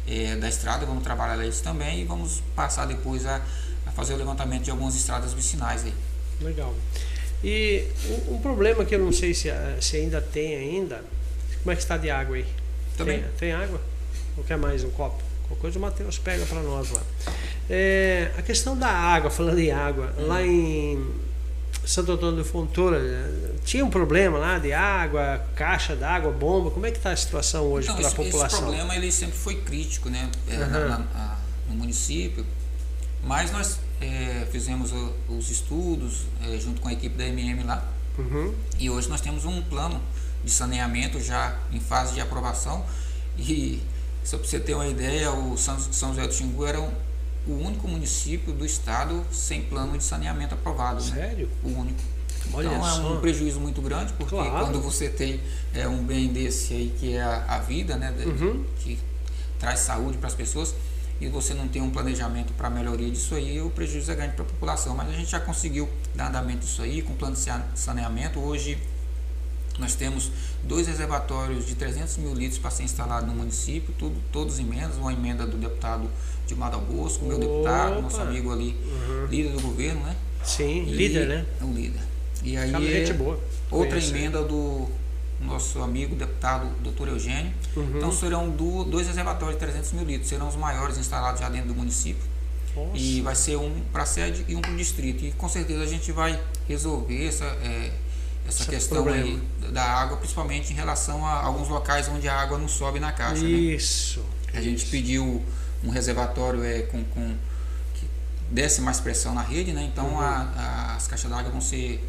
é, da estrada, vamos trabalhar eles também e vamos passar depois a, a fazer o levantamento de algumas estradas vicinais aí. Legal. E um, um problema que eu não sei se, ah, se ainda tem ainda, como é que está de água aí? Também. Tem, tem água? Ou quer mais um copo? Qualquer coisa o Matheus pega para nós lá. É, a questão da água, falando em água, hum. lá em Santo Antônio de Fontoura, tinha um problema lá de água, caixa d'água, bomba. Como é que está a situação hoje para a população? Esse problema ele sempre foi crítico né, uhum. na, na, no município, mas nós é, fizemos os estudos é, junto com a equipe da MM lá uhum. e hoje nós temos um plano de saneamento já em fase de aprovação e só para você ter uma ideia, o São, São José do Xingu era um, o único município do estado sem plano de saneamento aprovado. Né? Sério? Né? O único. Olha então só. é um prejuízo muito grande, porque claro. quando você tem é, um bem desse aí que é a, a vida, né? Uhum. Que traz saúde para as pessoas, e você não tem um planejamento para a melhoria disso aí, o prejuízo é grande para a população. Mas a gente já conseguiu dar andamento disso aí, com plano de saneamento. Hoje nós temos dois reservatórios de 300 mil litros para ser instalado no município, tudo, todos emendas, uma emenda do deputado de Mada Bosco, meu deputado, nosso amigo ali, uhum. líder do governo, né? Sim, e, líder, né? É um líder. E aí, gente boa. outra emenda do nosso amigo deputado doutor Eugênio. Uhum. Então serão do, dois reservatórios de 300 mil litros, serão os maiores instalados já dentro do município. Nossa. E vai ser um para a sede e um para o distrito. E com certeza a gente vai resolver essa. É, essa Esse questão aí da água, principalmente em relação a alguns locais onde a água não sobe na caixa. Né? Isso. Né? A gente pediu um reservatório é, com, com que desse mais pressão na rede, né? Então uhum. a, a, as caixas d'água vão ser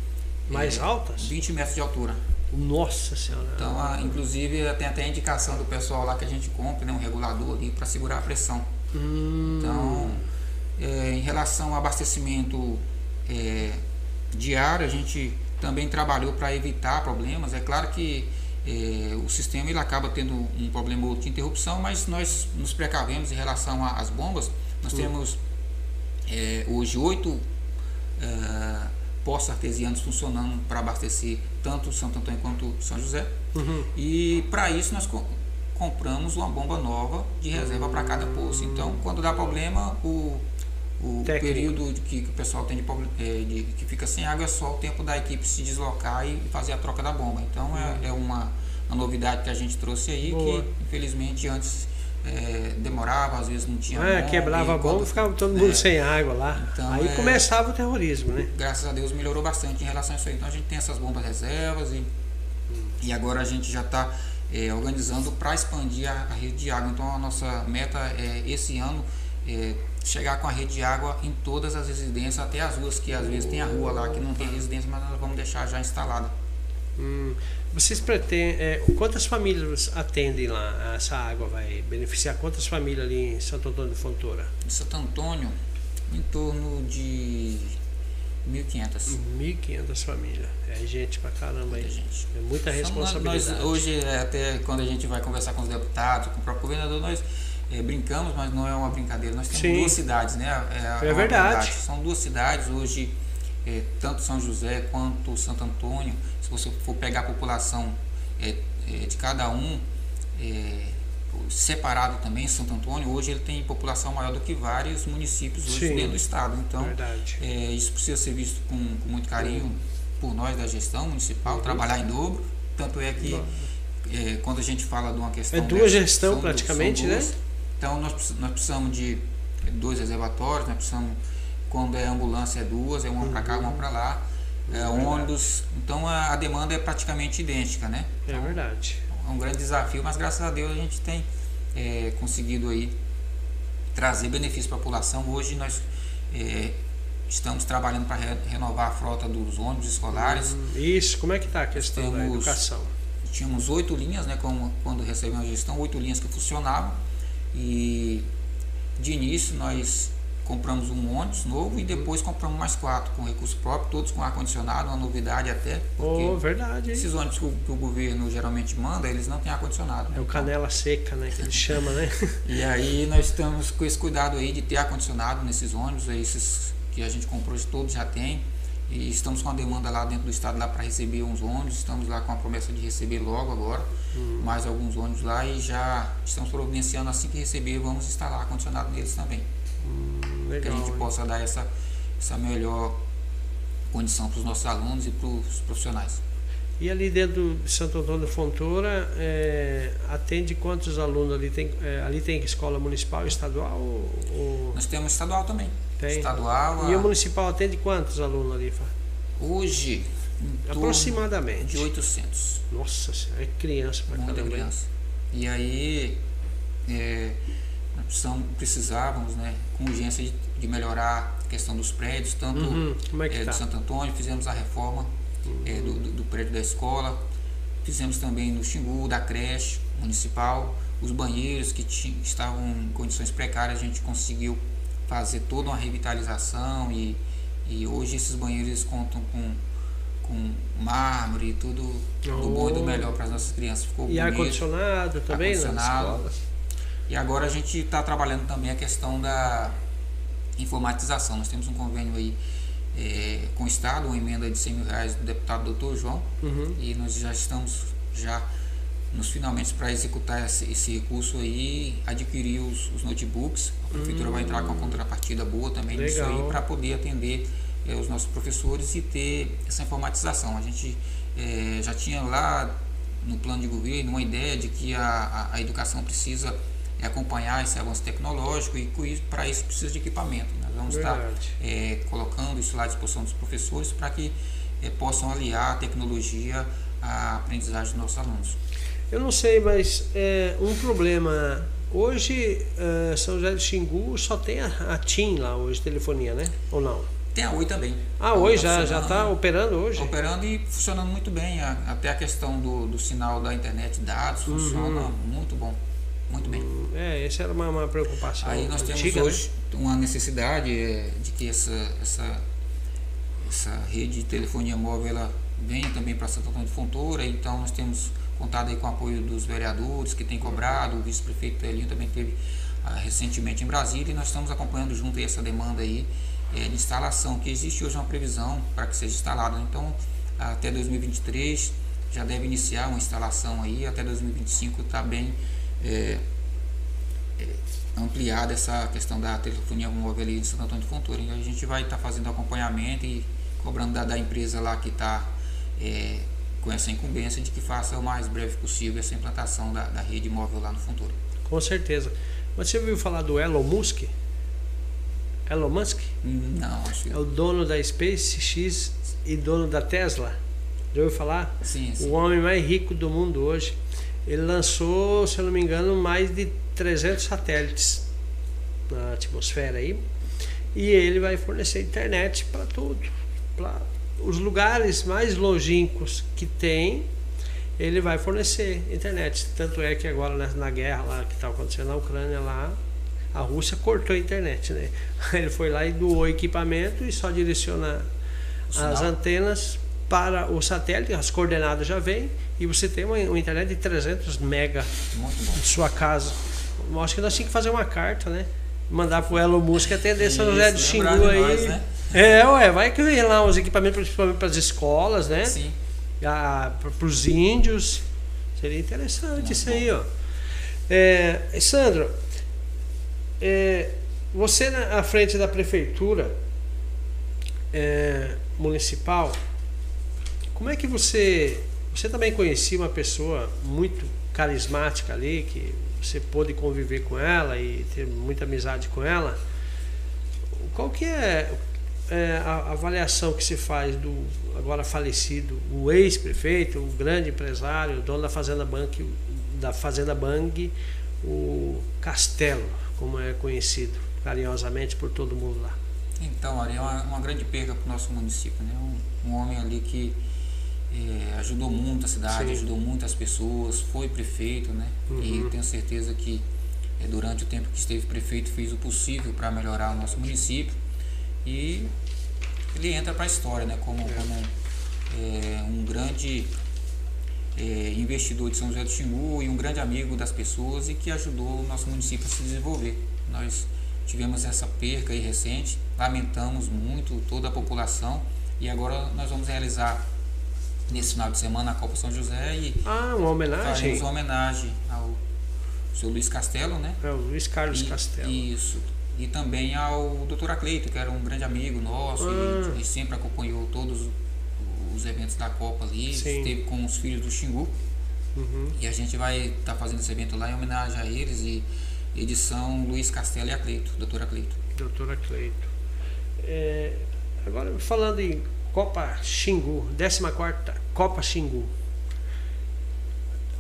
mais é, altas? 20 metros de altura. Nossa Senhora. Então, a, inclusive, tem até a indicação do pessoal lá que a gente compra, né, um regulador ali para segurar a pressão. Hum. Então, é, em relação ao abastecimento é, diário, a gente também trabalhou para evitar problemas. É claro que é, o sistema ele acaba tendo um problema ou de interrupção, mas nós nos precavemos em relação às bombas. Nós temos é, hoje oito é, postos artesianos funcionando para abastecer tanto Santo Antônio quanto São José. Uhum. E para isso nós co compramos uma bomba nova de reserva para cada poço. Então, quando dá problema, o o Técnico. período que o pessoal tem de, é, de, que fica sem água é só o tempo da equipe se deslocar e fazer a troca da bomba. Então é, é uma, uma novidade que a gente trouxe aí Boa. que infelizmente antes é, demorava, às vezes não tinha. Bomba, quebrava a bomba e ficava todo mundo é, sem água lá. Então, aí é, começava o terrorismo, né? Graças a Deus melhorou bastante em relação a isso aí. Então a gente tem essas bombas reservas e, hum. e agora a gente já está é, organizando para expandir a, a, rede de água. Então a nossa meta é esse ano é, chegar com a rede de água em todas as residências, até as ruas, que às vezes tem a rua lá que não tem residência, mas nós vamos deixar já instalada. Hum, vocês pretendem, é, quantas famílias atendem lá? Essa água vai beneficiar quantas famílias ali em Santo Antônio de Fontoura? Em Santo Antônio, em torno de 1.500. 1.500 famílias. É gente pra caramba aí. Gente. É muita responsabilidade. Nós, hoje, é, até quando a gente vai conversar com os deputados, com o próprio governador, nós é, brincamos, mas não é uma brincadeira. Nós temos Sim. duas cidades, né? É, é verdade. São duas cidades hoje, é, tanto São José quanto Santo Antônio. Se você for pegar a população é, é, de cada um, é, separado também, Santo Antônio, hoje ele tem população maior do que vários municípios hoje Sim. dentro do estado. Então, isso precisa ser visto com, com muito carinho uhum. por nós da gestão municipal, uhum. trabalhar em dobro. Tanto é que quando a gente fala de uma questão. É duas gestão praticamente, duas, né? Então nós, nós precisamos de dois reservatórios, nós precisamos, quando é ambulância é duas, é uma para cá, uma para lá, é, é ônibus, então a, a, demanda é praticamente idêntica, né? É então, é verdade. É um grande desafio, mas graças a Deus a gente tem é, conseguido aí trazer benefício para a população. Hoje nós é, estamos trabalhando para re, renovar a frota dos ônibus escolares. Hum, isso, como é que está a questão Temos, da educação? Tínhamos oito linhas, né, como, quando recebemos a gestão, oito linhas que funcionavam e de início nós compramos um ônibus novo e depois compramos mais quatro com recurso próprio, todos com ar-condicionado, uma novidade até. Porque oh, verdade. Hein? Esses ônibus que o, que o, governo geralmente manda, eles não têm ar-condicionado. Né? É o canela seca, né? Que ele chama, né? [laughs] e aí nós estamos com esse cuidado aí de ter ar-condicionado nesses ônibus, esses que a gente comprou de todos já tem. E estamos com a demanda lá dentro do estado lá para receber uns ônibus, estamos lá com a promessa de receber logo agora uhum. mais alguns ônibus lá e já estamos providenciando assim que receber, vamos instalar ar-condicionado neles também. Uhum, legal, que a gente hein? possa dar essa, essa melhor condição para os nossos alunos e para os profissionais. E ali dentro de Santo Antônio da Fontoura, é, atende quantos alunos ali? Tem, é, ali tem escola municipal, estadual? Ou... Nós temos estadual também. Tem. Estadual. E a... o municipal atende quantos alunos ali? Hoje, aproximadamente. De 800. Nossa, é criança para Muita criança. E aí, é, precisamos, precisávamos, né, com urgência, de, de, melhorar a questão dos prédios, tanto uhum. é é, tá? de Santo Antônio, fizemos a reforma uhum. do, do, do, prédio da escola, fizemos também no Xingu, da creche municipal, os banheiros que estavam em condições precárias, a gente conseguiu fazer toda uma revitalização e, e hoje esses banheiros contam com com mármore e tudo oh. do bom e do melhor para as nossas crianças. Ficou e ar-condicionado também ar -condicionado. nas escolas? E agora a gente está trabalhando também a questão da informatização. Nós temos um convênio aí é, com o Estado, uma emenda de 100 mil reais do deputado doutor João, uhum. e nós já estamos já nos finalmente para executar esse, esse, recurso aí, adquirir os, os notebooks. A prefeitura uhum. vai entrar com uma contrapartida boa também Legal. nisso aí para poder atender é, os nossos professores e ter essa informatização. A gente é, já tinha lá no plano de governo uma ideia de que a, a, a educação precisa acompanhar esse avanço tecnológico e para isso precisa de equipamento. Nós vamos Verdade. estar é, colocando isso lá à disposição dos professores para que possam aliar a tecnologia à aprendizagem dos nossos alunos. Eu não sei, mas é, um problema. Hoje, uh, São José do Xingu só tem a, a TIM lá hoje, telefonia, né? Ou não? Tem a Oi também. Ah, hoje tá já está operando hoje? Operando e funcionando muito bem. Até a questão do, do sinal da internet dados funciona uhum. muito bom. Muito bem. É, essa era uma, uma preocupação. Aí nós antiga, temos hoje né? uma necessidade é, de que essa, essa, essa rede de telefonia móvel ela venha também para Santo Antônio de Fontoura. Então nós temos contado aí com o apoio dos vereadores que têm cobrado. O vice-prefeito Elinho também teve ah, recentemente em Brasília e nós estamos acompanhando junto essa demanda aí é, de instalação, que existe hoje uma previsão para que seja instalado. Então, até 2023 já deve iniciar uma instalação aí, até 2025 está bem é, é, ampliada essa questão da telefonia móvel ali de Santo Antônio de Fontoura. Então, a gente vai estar tá fazendo acompanhamento e cobrando da, da empresa lá que está com essa incumbência de que faça o mais breve possível essa implantação da, da rede móvel lá no Fontoura. Com certeza. Mas você ouviu falar do Elon Musk? Elon Musk? Não, acho que... É o dono da SpaceX e dono da Tesla. Já ouviu falar? Sim, sim. O homem mais rico do mundo hoje. Ele lançou, se eu não me engano, mais de 300 satélites na atmosfera aí. E ele vai fornecer internet para tudo. Os lugares mais longínquos que tem, ele vai fornecer internet. Tanto é que agora na guerra lá que está acontecendo na Ucrânia lá, a Rússia cortou a internet, né? [laughs] Ele foi lá e doou equipamento e só direciona as antenas para o satélite, as coordenadas já vêm e você tem uma, uma internet de 300 mega em sua casa. Eu acho que nós tínhamos que fazer uma carta, né? Mandar pro Elon Musk atender São José do Xingu aí. Nós, né? É, ué, vai vem lá os equipamentos principalmente para as escolas, né? Sim. Para os índios. Seria interessante isso aí, ó. É, Sandro, é, você à frente da prefeitura é, municipal, como é que você. Você também conhecia uma pessoa muito carismática ali, que você pôde conviver com ela e ter muita amizade com ela. Qual que é, é a avaliação que se faz do agora falecido, o ex-prefeito, o grande empresário, o dono da Fazenda Bank, da Fazenda Bang, o Castelo? como é conhecido carinhosamente por todo mundo lá. Então, Ari, é uma, uma grande perda para o nosso município. Né? Um, um homem ali que é, ajudou muito a cidade, Sim. ajudou muito as pessoas, foi prefeito, né? Uhum. E tenho certeza que é, durante o tempo que esteve prefeito fez o possível para melhorar o nosso município. E ele entra para a história né? como, é. como é, um grande é, investidor de São José do Xingu e um grande amigo das pessoas e que ajudou o nosso município a se desenvolver. Nós tivemos essa perca aí recente, lamentamos muito toda a população e agora nós vamos realizar nesse final de semana a Copa São José e ah, uma homenagem. Faremos uma homenagem ao seu Luiz Castelo, né? É, o Luiz Carlos e, Castelo. Isso. E também ao Dr. Acleito, que era um grande amigo nosso ah. e, e sempre acompanhou todos os eventos da Copa ali, Sim. esteve com os filhos do Xingu. Uhum. E a gente vai estar fazendo esse evento lá em homenagem a eles e edição Luiz Castelo e a Cleito, doutora Cleito. Doutora Cleito. É, agora, falando em Copa Xingu, 14 Copa Xingu.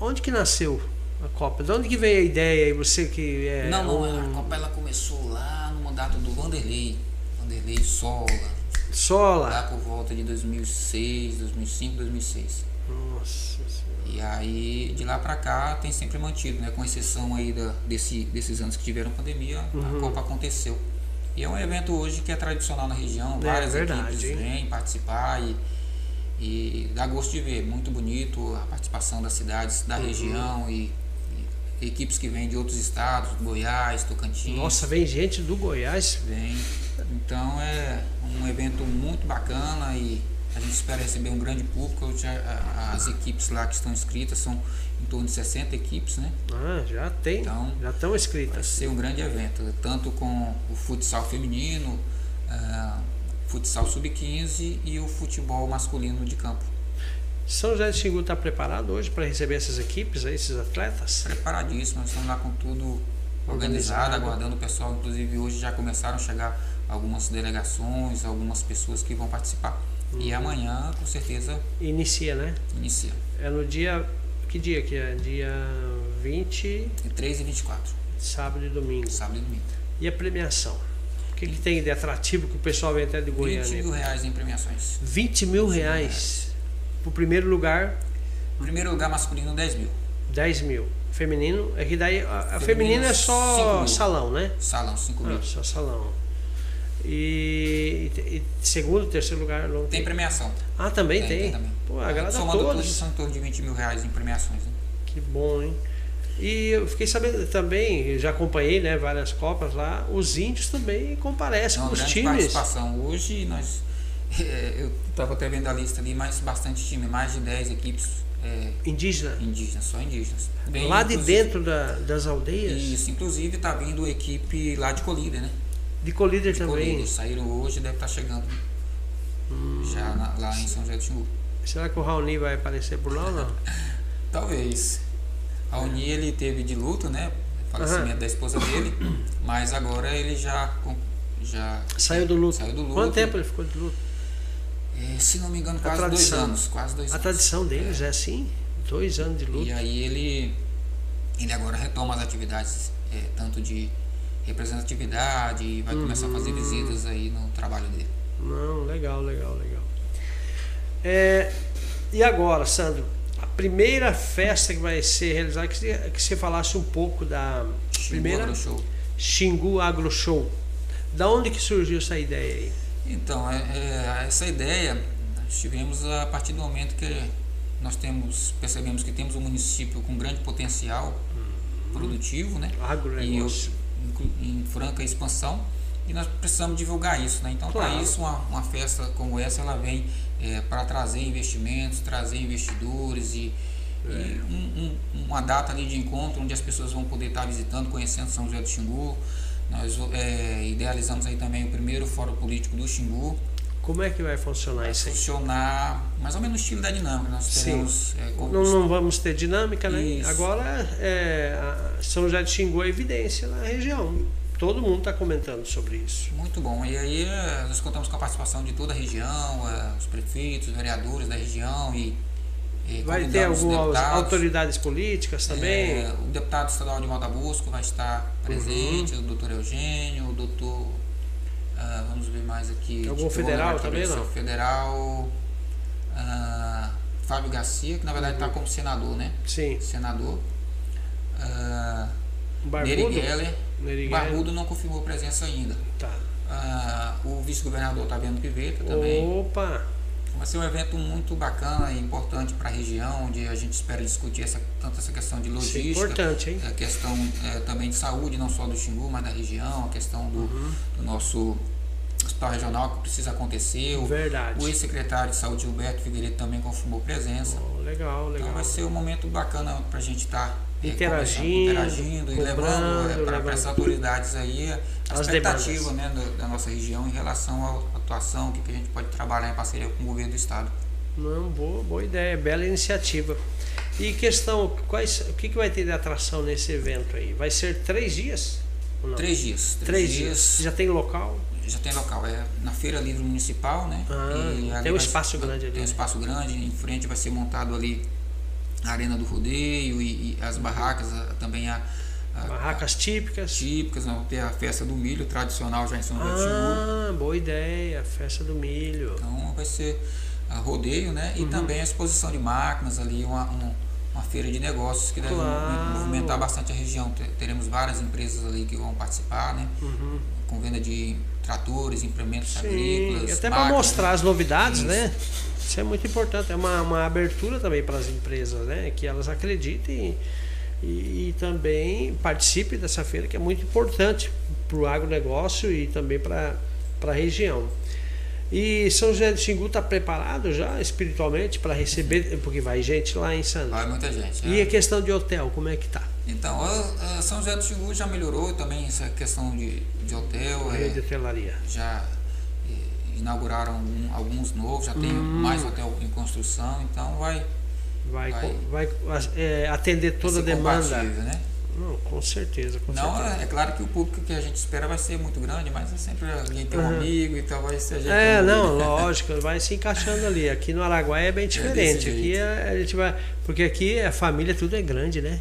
Onde que nasceu a Copa? De onde que veio a ideia? E você que é. não, não, um- a Copa ela começou lá no mandato do Vanderlei, Vanderlei Sola, lá Sola. por volta de 2006, 2005, 2006. Nossa Senhora. E aí, de lá pra cá, tem sempre mantido, né? Com exceção aí da, desse, desses anos que tiveram pandemia, Uhum. a Copa aconteceu. E é um evento hoje que é tradicional na região, É, várias verdade, equipes hein? vêm participar e, e dá gosto de ver. Muito bonito a participação das cidades da Uhum. região e equipes que vêm de outros estados, Goiás, Tocantins. Nossa, vem gente do Goiás. Vem. Então é um evento muito bacana e a gente espera receber um grande público. As equipes lá que estão inscritas são em torno de 60 equipes, né? Ah, já tem. Então, já estão Vai inscritas. ser um grande evento, tanto com o futsal feminino, ah, futsal sub-15 e o futebol masculino de campo. São José de Xingu está preparado hoje para receber essas equipes, esses atletas? Preparadíssimo, estamos lá com tudo organizado, aguardando o pessoal. Inclusive hoje já começaram a chegar algumas delegações, algumas pessoas que vão participar. E Uhum. amanhã, com certeza, Inicia, né? inicia. É no dia. Que dia que é? Dia 20, 3 e 24, sábado e domingo. sábado e domingo. E a premiação? O que, que tem de atrativo que o pessoal vem até de 20 Goiânia? mil reais em premiações. 20 mil reais. Pro primeiro lugar, Primeiro lugar masculino, 10 mil. 10 mil. Feminino, é que daí a, feminina é só salão, né? Salão, 5 mil. Ah, só salão. E, e segundo, terceiro lugar Tem premiação. Ah, também tem. Tem, tem também. Pô, agrada Somando todos. são em torno de 20 mil reais em premiações. Né? Que bom, hein? E eu fiquei sabendo também, já acompanhei né, várias Copas lá, os índios também comparecem com os times. participação. Hoje nós. É, eu estava até vendo a lista ali, mas bastante time, mais de 10 equipes é, Indígena. indígenas, só indígenas. Vem, lá de dentro da- das aldeias, Isso, inclusive está vindo equipe lá de Colíder, né? de Colíder De também. Colíder. Saíram hoje deve estar chegando já na- lá em São José do Xingu. Será que o Raoni vai aparecer por lá ou não? [laughs] Talvez. A Uni ele teve de luto, né? Falecimento Aham. da esposa dele, mas agora ele já já Saiu do luto. Saiu do luto. Quanto tempo ele ficou de luto? É, se não me engano, quase dois anos. Quase dois A anos. tradição deles é, assim? Dois anos de luto. E aí ele, ele agora retoma as atividades, é, tanto de representatividade, e vai começar a fazer Uhum. visitas aí no trabalho dele. Não, legal, legal, legal. É, e agora, Sandro, a primeira festa que vai ser realizada, que você, que você falasse um pouco da Xingu primeira Agro Show. Xingu Agro Show. Da onde que surgiu essa ideia aí? Então, é, é, essa ideia nós tivemos a partir do momento que nós temos, percebemos que temos um município com grande potencial produtivo, né? E Agronegócio. em franca expansão e nós precisamos divulgar isso, né? Então, Claro. para isso, uma, uma festa como essa, ela vem para trazer investimentos, trazer investidores e, É. e um- um- uma data ali de encontro onde as pessoas vão poder estar visitando, conhecendo São José do Xingu. Nós é, idealizamos aí também o primeiro fórum político do Xingu, Como é que vai funcionar vai isso aí? funcionar mais ou menos no estilo da dinâmica. Nós teremos é, Não, não vamos ter dinâmica, né? Isso. Agora, é, São José de Xingu é evidência na região. Todo mundo está comentando sobre isso. Muito bom. E aí eh, nós contamos com a participação de toda a região, eh, os prefeitos, os vereadores da região e Vai ter algumas autoridades políticas também? Eh, o deputado estadual de Malta Busco vai estar presente, Uhum. o doutor Eugênio, o doutor. ah, vamos ver mais aqui. Algum federal também, não? Federal. ah, Fábio Garcia, que na verdade está como senador, né? Sim. Senador. ah, Barbudo? Neri Geller. Neri. Barbudo não confirmou presença ainda. Tá. Ah, o vice-governador Taviano Piveta também. Opa! Vai ser um evento muito bacana e importante para a região, onde a gente espera discutir essa, tanto essa questão de Isso é logística, importante, hein? a questão eh, também de saúde, não só do Xingu, mas da região, a questão do, Uhum. do nosso hospital regional que precisa acontecer. O, Verdade. o ex-secretário de saúde, Gilberto Figueiredo, também confirmou presença. Oh, legal, legal. Então vai ser um momento bacana para a gente estar Interagindo, interagindo e cobrando, levando para essas autoridades aí a As expectativa né, do- da nossa região em relação à atuação, o que, que a gente pode trabalhar em parceria com o governo do estado. Não, boa, boa ideia, bela iniciativa. E questão, quais, o que, que vai ter de atração nesse evento aí? Vai ser três dias? Três dias. Três, três dias. dias. Já tem local? Já tem local, é na Feira Livre Municipal, né? Ah, tem um espaço grande ali. Tem um né? espaço grande, em frente vai ser montado ali a Arena do Rodeio e, e as barracas, também a, a, Barracas típicas. Típicas, vamos ter a festa do milho tradicional já em São José Ah, boa ideia, festa do milho. Então vai ser a rodeio, né? E uhum. também a exposição de máquinas ali, uma, uma, uma feira de negócios que deve claro. movimentar bastante a região. Teremos várias empresas ali que vão participar, né? Uhum. Com venda de tratores, implementos Sim, agrícolas. Até para mostrar as novidades, Isso. né? Isso é muito importante. É uma, uma abertura também para as empresas, né? Que elas acreditem e, e também participem dessa feira, que é muito importante para o agronegócio e também para a região. E São José do Xingu está preparado já espiritualmente para receber, porque vai gente lá em Santos. Vai muita gente. E é. a questão de hotel, como é que tá? Então, São José do Xingu já melhorou também essa questão de, de hotel. Rede é, de hotelaria. Já inauguraram alguns novos, já tem hum. mais hotel em construção, então vai. Vai, vai, vai é, atender toda a demanda. Né? Não, com certeza, com não, certeza. É, é, claro que o público que a gente espera vai ser muito grande, mas é sempre alguém tem um uhum. amigo, então vai ser a gente. É, não, lógico, vai se encaixando ali. Aqui no Araguaia é bem é diferente. É aqui é, a gente vai. Porque aqui a família tudo é grande, né?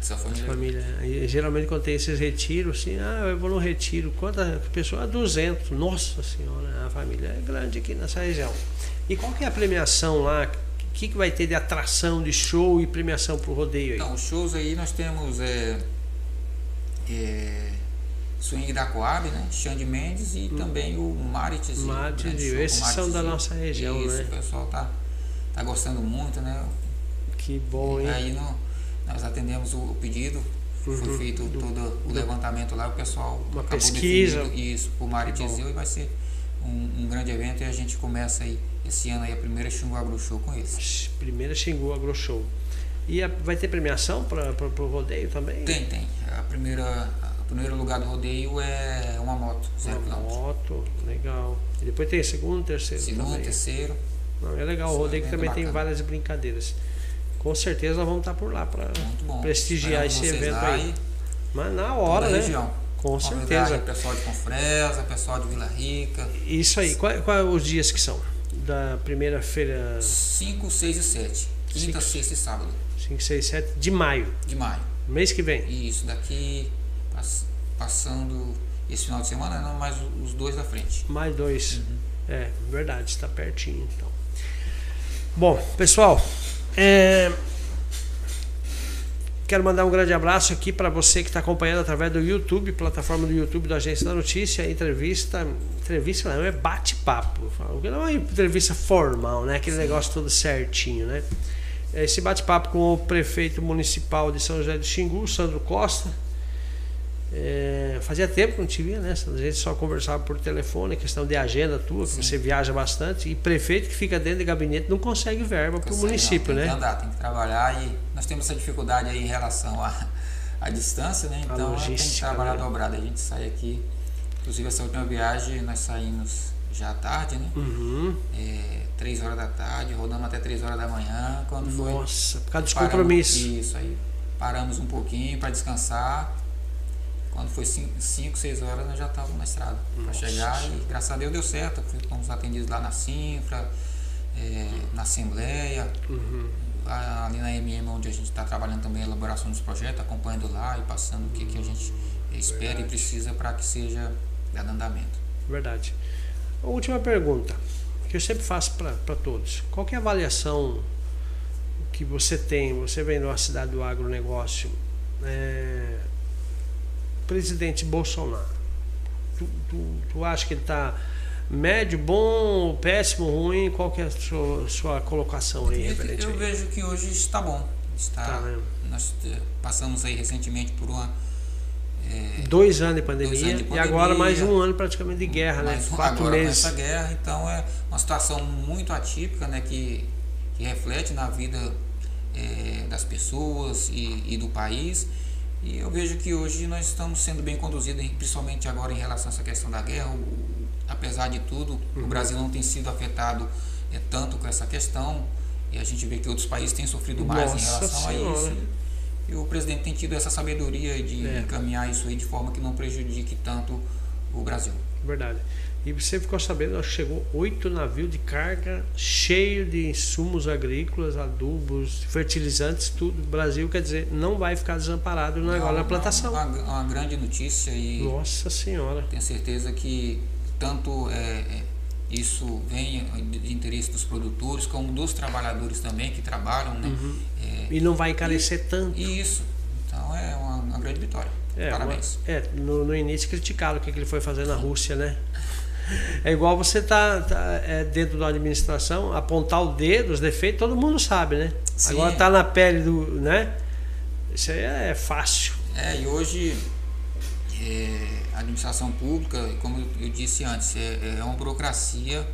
Essa família. família. E, geralmente quando tem esses retiros, assim, ah, eu vou no retiro. Quanta pessoa? 200. Nossa senhora, a família é grande aqui nessa região. E qual que é a premiação lá? O que, que vai ter de atração, de show e premiação para o rodeio aí? Então, os shows aí nós temos é, é, Swing da Coab, né? Xande Mendes e hum. também o Marites. Marites, esses são da nossa região, Isso, né? o pessoal tá, tá gostando muito, né? Que bom, hein? E aí no, nós atendemos o, o pedido, uhum. foi feito do, todo o levantamento lá, o pessoal uma acabou pesquisa. isso o Marites e vai ser um, um grande evento e a gente começa aí esse ano aí a primeira Xingu Agro Show com esse. Primeira Xingu Agro Show. E a, vai ter premiação para o rodeio também? Tem, tem. A primeira, o primeiro lugar do rodeio é uma moto, zero Uma moto, legal. E depois tem segundo, terceiro Segundo, também. terceiro. Não, é legal, o rodeio é também bacana. tem várias brincadeiras. Com certeza nós vamos estar por lá para prestigiar esse evento aí. Mas na hora, né? Região. Com certeza. Pessoal de Confresa, pessoal de Vila Rica. Isso aí. Quais qual os dias que são? Da primeira feira? 5, 6 e 7. Quinta, sexta e sábado. 5, 6 e 7 de maio. De maio. Mês que vem. Isso, daqui passando esse final de semana, não, mais os dois da frente. Mais dois. Uhum. É, verdade, está pertinho então. Bom, pessoal, é, Quero mandar um grande abraço aqui para você que está acompanhando através do YouTube, plataforma do YouTube da Agência da Notícia. Entrevista, entrevista não, é bate-papo. Não é uma entrevista formal, né? Aquele Sim. negócio todo certinho, né? Esse bate-papo com o prefeito municipal de São José do Xingu, Sandro Costa é, fazia tempo que não te via, né? A gente só conversava por telefone, questão de agenda tua, que você viaja bastante. E prefeito que fica dentro de gabinete não consegue verba para o município, não, tem né? Tem que andar, tem que trabalhar e nós temos essa dificuldade aí em relação à, à distância, né? Então tem que trabalhar né? dobrado. A gente sai aqui, inclusive essa última viagem nós saímos já à tarde, né? Uhum. É, três horas da tarde, rodamos até três horas da manhã. Quando Nossa, foi, por causa dos compromissos. Isso aí. Paramos um pouquinho para descansar quando foi 5, 6 horas, nós já estávamos na estrada para chegar e graças a Deus deu certo. Fomos atendidos lá na Sinfra, é, na Assembleia, uhum. ali na MM, onde a gente está trabalhando também a elaboração dos projetos, acompanhando lá e passando o que, que a gente espera Verdade. e precisa para que seja dado andamento. Verdade. A última pergunta, que eu sempre faço para todos. Qual é a avaliação que você tem, você vem de uma cidade do agronegócio, é, presidente Bolsonaro? Tu, tu, tu acha que ele está médio, bom, péssimo, ruim? Qual que é a sua, sua colocação aí, Eu, eu vejo que hoje está bom. Está, tá nós eh, passamos aí recentemente por uma é, dois, anos de pandemia, anos de pandemia, e agora mais um ano praticamente de guerra, né? Quatro agora meses. essa guerra, então é uma situação muito atípica, né? Que, que reflete na vida é, das pessoas e, e do país. E eu vejo que hoje nós estamos sendo bem conduzidos, principalmente agora em relação a essa questão da guerra. O, apesar de tudo, uhum. o Brasil não tem sido afetado é, tanto com essa questão e a gente vê que outros países têm sofrido mais Nossa em relação Senhora. a isso. E o presidente tem tido essa sabedoria de É. encaminhar isso aí de forma que não prejudique tanto o Brasil. Verdade. E você ficou sabendo, acho que chegou oito navios de carga cheio de insumos agrícolas, adubos, fertilizantes, tudo. O Brasil, quer dizer, não vai ficar desamparado agora Não, na plantação. Uma, uma grande notícia e Nossa Senhora. tenho certeza que tanto é, é, isso vem de interesse dos produtores como dos trabalhadores também que trabalham, né? Uhum. É, E não vai encarecer tanto. e isso. Então é uma, uma grande vitória. É, Parabéns. uma- é, no, no início criticaram o que, que ele foi fazer na Rússia, né? [laughs] É igual você tá, tá, é, dentro da administração, apontar o dedo, os defeitos, todo mundo sabe, né? Sim. Agora tá na pele do. né? Isso aí é fácil. É, e hoje é, a administração pública, como eu disse antes, é, é uma burocracia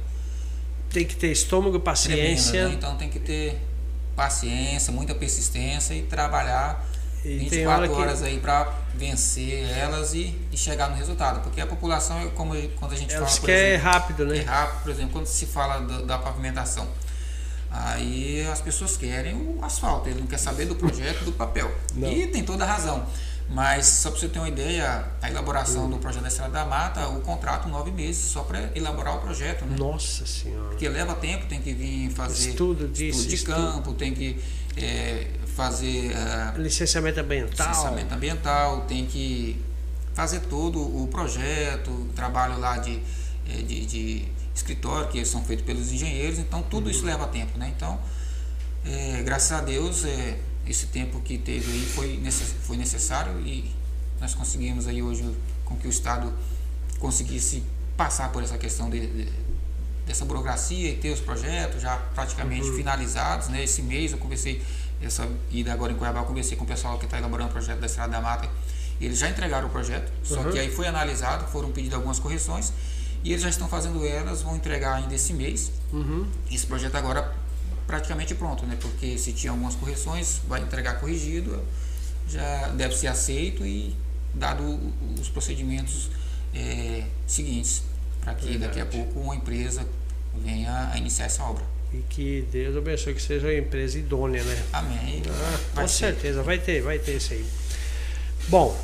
Tem que ter estômago, paciência. tremenda, né? Então tem que ter paciência, muita persistência e trabalhar E tem hora 24 que- horas aí para vencer elas e, e chegar no resultado. Porque a população, é como quando a gente Elas fala, por querem exemplo, rápido, né? é rápido, por exemplo, quando se fala da, da pavimentação. Aí as pessoas querem o asfalto, ele não quer saber do projeto, do papel. Não. E tem toda a razão. Mas só para você ter uma ideia, a elaboração Hum. do projeto da Estrada da Mata, o contrato nove meses só para elaborar o projeto, né? Nossa Senhora. Porque leva tempo, tem que vir fazer Estudo disso, estudo de estudo. campo, tem que é, fazer ah, Licenciamento ambiental. licenciamento ambiental, tem que fazer todo o projeto, o trabalho lá de, eh, de, de escritório, que são feitos pelos engenheiros, então tudo Uhum. isso leva tempo, né? Então, eh, graças a Deus, eh, esse tempo que teve aí foi, necess, foi necessário e nós conseguimos aí hoje com que o Estado conseguisse passar por essa questão de, de- dessa burocracia e ter os projetos já praticamente Uhum. finalizados, né? Esse mês eu conversei, essa ida agora em Cuiabá, eu conversei com o pessoal que está elaborando o projeto da Estrada da Mata, eles já entregaram o projeto, só Uhum. que aí foi analisado, foram pedidas algumas correções e eles já estão fazendo elas, vão entregar ainda esse mês. Uhum. Esse projeto agora praticamente pronto, né? Porque se tinha algumas correções, vai entregar corrigido, já deve ser aceito e dado os procedimentos eh, seguintes, para que daqui a Verdade. pouco uma empresa venha a iniciar essa obra. E que Deus abençoe que seja uma empresa idônea, né? Amém. Ah, com certeza, vai ter, vai ter isso aí. Bom,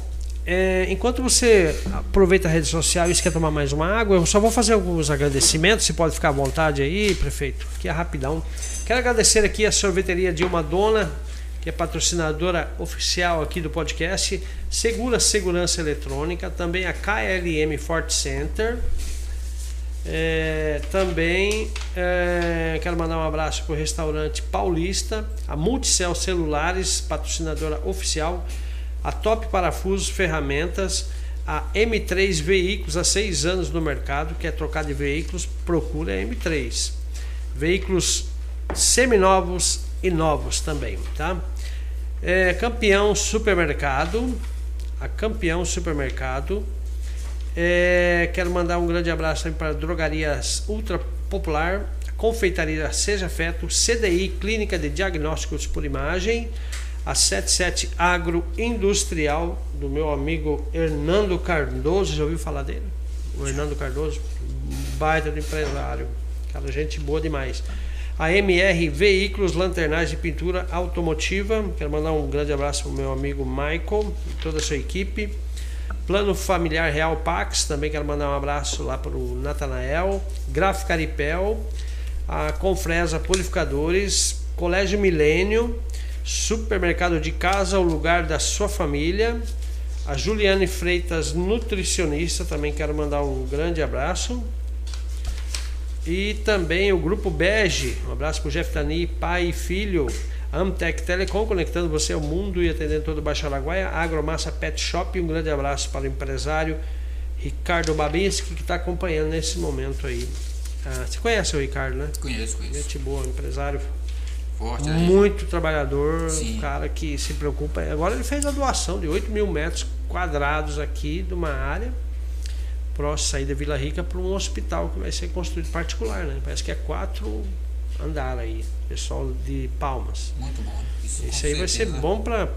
é, enquanto você aproveita a rede social e quer tomar mais uma água, eu só vou fazer alguns agradecimentos. Você pode ficar à vontade aí, prefeito, que é rapidão. Quero agradecer aqui a sorveteria Dilma Dona, que é patrocinadora oficial aqui do podcast, Segura Segurança Eletrônica, também a KLM Fort Center. É, também é, quero mandar um abraço para o restaurante Paulista, a Multicel Celulares, patrocinadora oficial, a Top Parafusos Ferramentas, a M3 Veículos, há seis anos no mercado, quer trocar de veículos, procura a M3. Veículos seminovos e novos também, tá? É, campeão Supermercado, a Campeão Supermercado, é, quero mandar um grande abraço também para Drogarias Ultra Popular, Confeitaria Seja Feto, CDI Clínica de Diagnósticos por Imagem, a 77 Agro Industrial do meu amigo Hernando Cardoso, já ouviu falar dele? O Hernando Cardoso, baita do empresário, cara, gente boa demais. A MR Veículos, Lanternagem e Pintura Automotiva, quero mandar um grande abraço para o meu amigo Michael e toda a sua equipe. Plano Familiar Real Pax, também quero mandar um abraço lá para o Natanael, Gráfica Aripel, a Confresa Purificadores, Colégio Milênio, Supermercado de Casa, o lugar da sua família, a Juliane Freitas, nutricionista, também quero mandar um grande abraço. E também o Grupo Bege, um abraço para o Jeff Tani, pai e filho. Amtec Telecom, conectando você ao mundo e atendendo todo o Baixo Araguaia. Agromassa Pet Shop, um grande abraço para o empresário Ricardo Babinski, que está acompanhando nesse momento aí. Ah, você conhece o Ricardo, né? Conheço, conheço. Gente boa, empresário Forte, né? muito trabalhador, Sim. um cara que se preocupa. Agora ele fez a doação de 8 mil metros quadrados aqui de uma área próxima sair da Vila Rica para um hospital que vai ser construído particular, né? Parece que é quatro andar aí, pessoal de Palmas. Muito bom. Isso, Isso aí vai ser certeza. bom para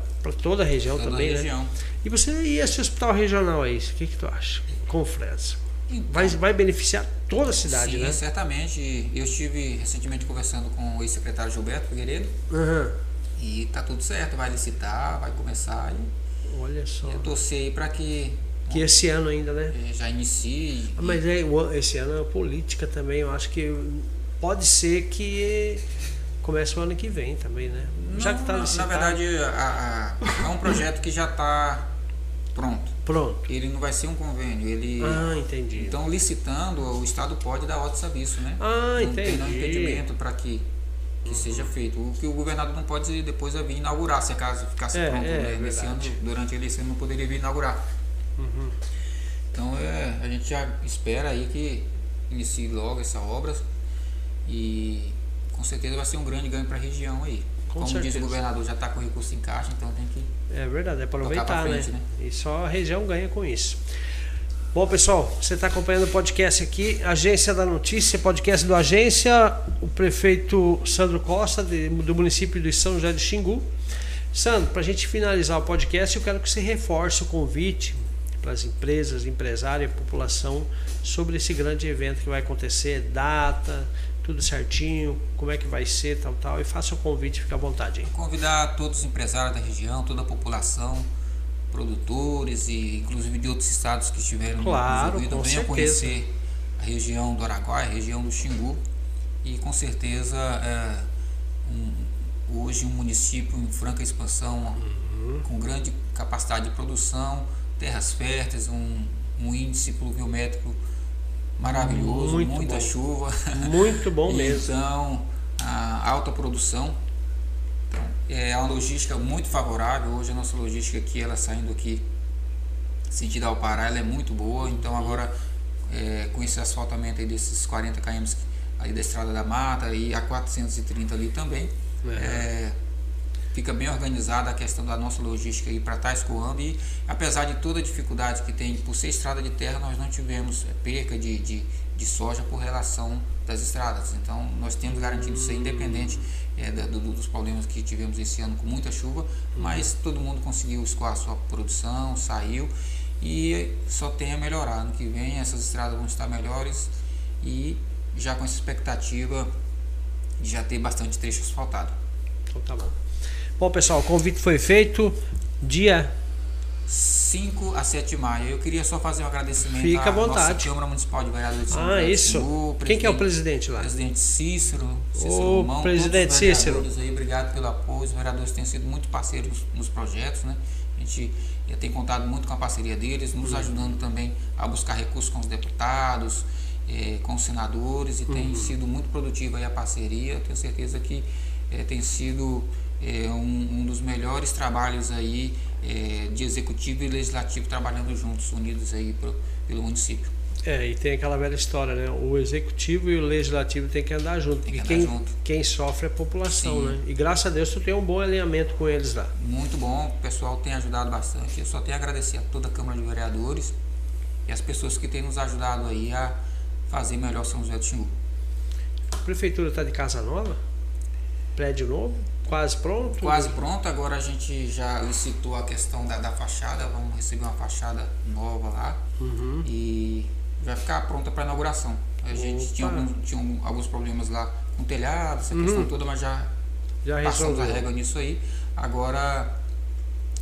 toda a região Toda a também, né? região. E você e esse hospital regional aí, o que, que tu acha? Com Fresa. Então, vai, vai beneficiar toda a cidade, sim, né? certamente. Eu estive recentemente conversando com o ex-secretário Gilberto Figueiredo. Uhum. E tá tudo certo, vai licitar, vai começar. E, Olha só. Eu torcer aí para que. Que esse ano ainda, né? É, já inicie. Ah, mas é, esse ano é política também. Eu acho que pode ser que comece o ano que vem também, né? Não, já que tá licitado. Na verdade, a, a, é um projeto que já está pronto. Pronto. Ele não vai ser um convênio. Ele, ah, entendi. Então, licitando, o Estado pode dar outro serviço, né? Ah, não entendi. Não tem impedimento para que que seja feito. O que o governador não pode depois é vir inaugurar, se acaso ficasse é, pronto é, né? Esse ano, durante a eleição não poderia vir inaugurar. Uhum. Então é, a gente já espera aí que inicie logo essa obra e com certeza vai ser um grande ganho para a região aí. Com Como certeza. diz o governador, já está com recurso em caixa, então tem que. É verdade, é aproveitar, frente, né? né? E só a região ganha com isso. Bom, pessoal, você está acompanhando o podcast aqui, Agência da Notícia, podcast do Agência, o prefeito Sandro Costa, de, do município de São José de Xingu. Sandro, para a gente finalizar o podcast, eu quero que você reforce o convite para as empresas, empresários e população sobre esse grande evento que vai acontecer, data, tudo certinho, como é que vai ser, tal, tal, e faça o convite, fique à vontade. Aí. Convidar todos os empresários da região, toda a população, produtores e inclusive de outros estados que estiveram claro, envolvidos venham conhecer a região do Araguaia, a região do Xingu e com certeza é, um, hoje um município em franca expansão uhum. com grande capacidade de produção, terras férteis, um, um índice pluviométrico maravilhoso, Muito muita bom. chuva. Muito bom [laughs] mesmo. Então, a alta produção é uma logística muito favorável. Hoje a nossa logística aqui, ela saindo aqui sentido ao Pará, ela é muito boa. Então agora é, com esse asfaltamento aí desses 40 km aí da Estrada da Mata e a 430 ali também, É. é, fica bem organizada a questão da nossa logística aí para escoando e apesar de toda a dificuldade que tem por ser estrada de terra, nós não tivemos é, perca de, de, de soja por relação das estradas. Então nós temos garantido aí, independente é, do, dos problemas que tivemos esse ano com muita chuva, mas todo mundo conseguiu escoar sua produção, saiu e só tem a melhorar. Ano que vem essas estradas vão estar melhores e já com essa expectativa de já ter bastante trecho asfaltado. Então tá bom. Bom, pessoal, o convite foi feito. Dia 5 a 7 de maio. Eu queria só fazer um agradecimento Fica à à vontade. Câmara Municipal de Vereadores de São Ah, isso. Quem que é o presidente- lá? Presidente Cícero, Cícero Ô, Romão, presidente Cícero. Aí, obrigado pelo apoio. Os vereadores têm sido muito parceiros nos projetos, né? A gente tem contado muito com a parceria deles, nos ajudando também a buscar recursos com os deputados, eh, com os senadores, e tem sido muito produtiva aí a parceria. Eu tenho certeza que eh, tem sido eh, um, um dos melhores trabalhos aí eh, de executivo e legislativo trabalhando juntos, unidos aí pro, pelo município. É, e tem aquela velha história, né? O executivo e o legislativo tem que andar junto. Tem que andar quem, junto. quem sofre é a população, Sim. né? E graças a Deus tu tem um bom alinhamento com eles lá. Muito bom, o pessoal tem ajudado bastante. Eu só tenho a agradecer a toda a Câmara de Vereadores e as pessoas que têm nos ajudado aí a fazer melhor São José do Xingu. A prefeitura está de casa nova? Prédio novo? Quase pronto? Quase pronto, agora a gente já licitou a questão da, da fachada, vamos receber uma fachada nova lá Uhum. e vai ficar pronta para inauguração. A gente tinha, algum- tinha alguns problemas lá com o telhado, essa questão Uhum. toda, mas já Já passamos a régua nisso aí. Agora,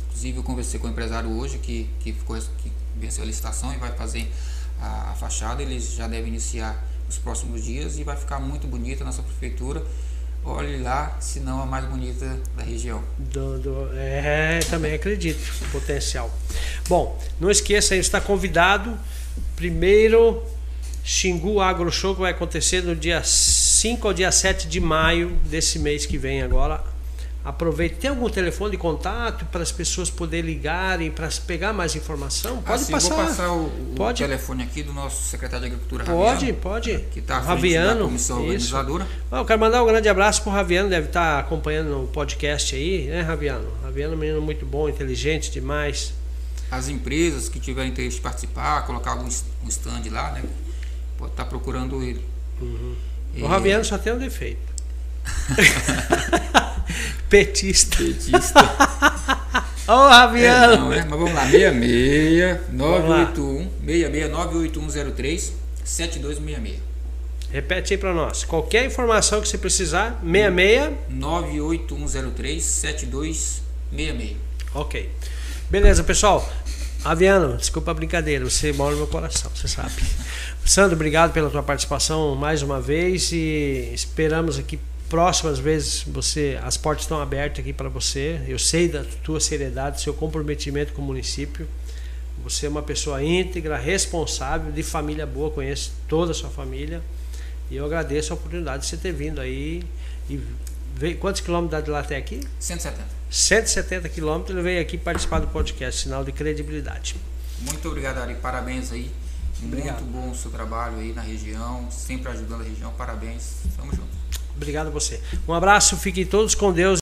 inclusive eu conversei com o empresário hoje que, que, ficou, que venceu a licitação e vai fazer a, a fachada. Eles já devem iniciar nos próximos dias e vai ficar muito bonita a nossa prefeitura. Olhe lá, se não a mais bonita da região. Do- do- é, também acredito potencial. Bom, não esqueça, está convidado. Primeiro Xingu Agro Show que vai acontecer no dia 5 ao dia 7 de maio desse mês que vem agora. Aproveite. Tem algum telefone de contato para as pessoas poderem ligarem, para pegar mais informação? Pode Assim, passar. Vou passar o, o Pode. telefone aqui do nosso secretário de Agricultura, Pode, Raviano, pode. que está O Raviano, da comissão isso. organizadora. Ah, eu quero mandar um grande abraço pro Raviano, deve estar acompanhando o podcast aí, né, Raviano? Raviano é um menino muito bom, inteligente demais. As empresas que tiverem interesse de participar, colocar algum um stand lá, né? Pode estar procurando ele. E- O Raviano só tem um defeito. [laughs] Petista. Petista. [laughs] Ô, oh, Raviano! É, não, é, mas vamos lá, 66 981 66 98103 7266. Repete aí para nós. Qualquer informação que você precisar, 66 98103 7266. Ok. Beleza, pessoal. Aviano, desculpa a brincadeira, você mora no meu coração, você sabe. Sandro, obrigado pela tua participação mais uma vez e esperamos aqui próximas vezes você as portas estão abertas aqui para você. Eu sei da tua seriedade, seu comprometimento com o município. Você é uma pessoa íntegra, responsável, de família boa, conheço toda a sua família. E eu agradeço a oportunidade de você ter vindo aí. E veio, quantos quilômetros de lá até aqui? 170. 170 quilômetros. Ele veio aqui participar do podcast, sinal de credibilidade. Muito obrigado, Ari. Parabéns aí. Obrigado. Muito bom o seu trabalho aí na região, sempre ajudando a região. Parabéns. Tamo junto. Obrigado a você. Um abraço, fiquem todos com Deus.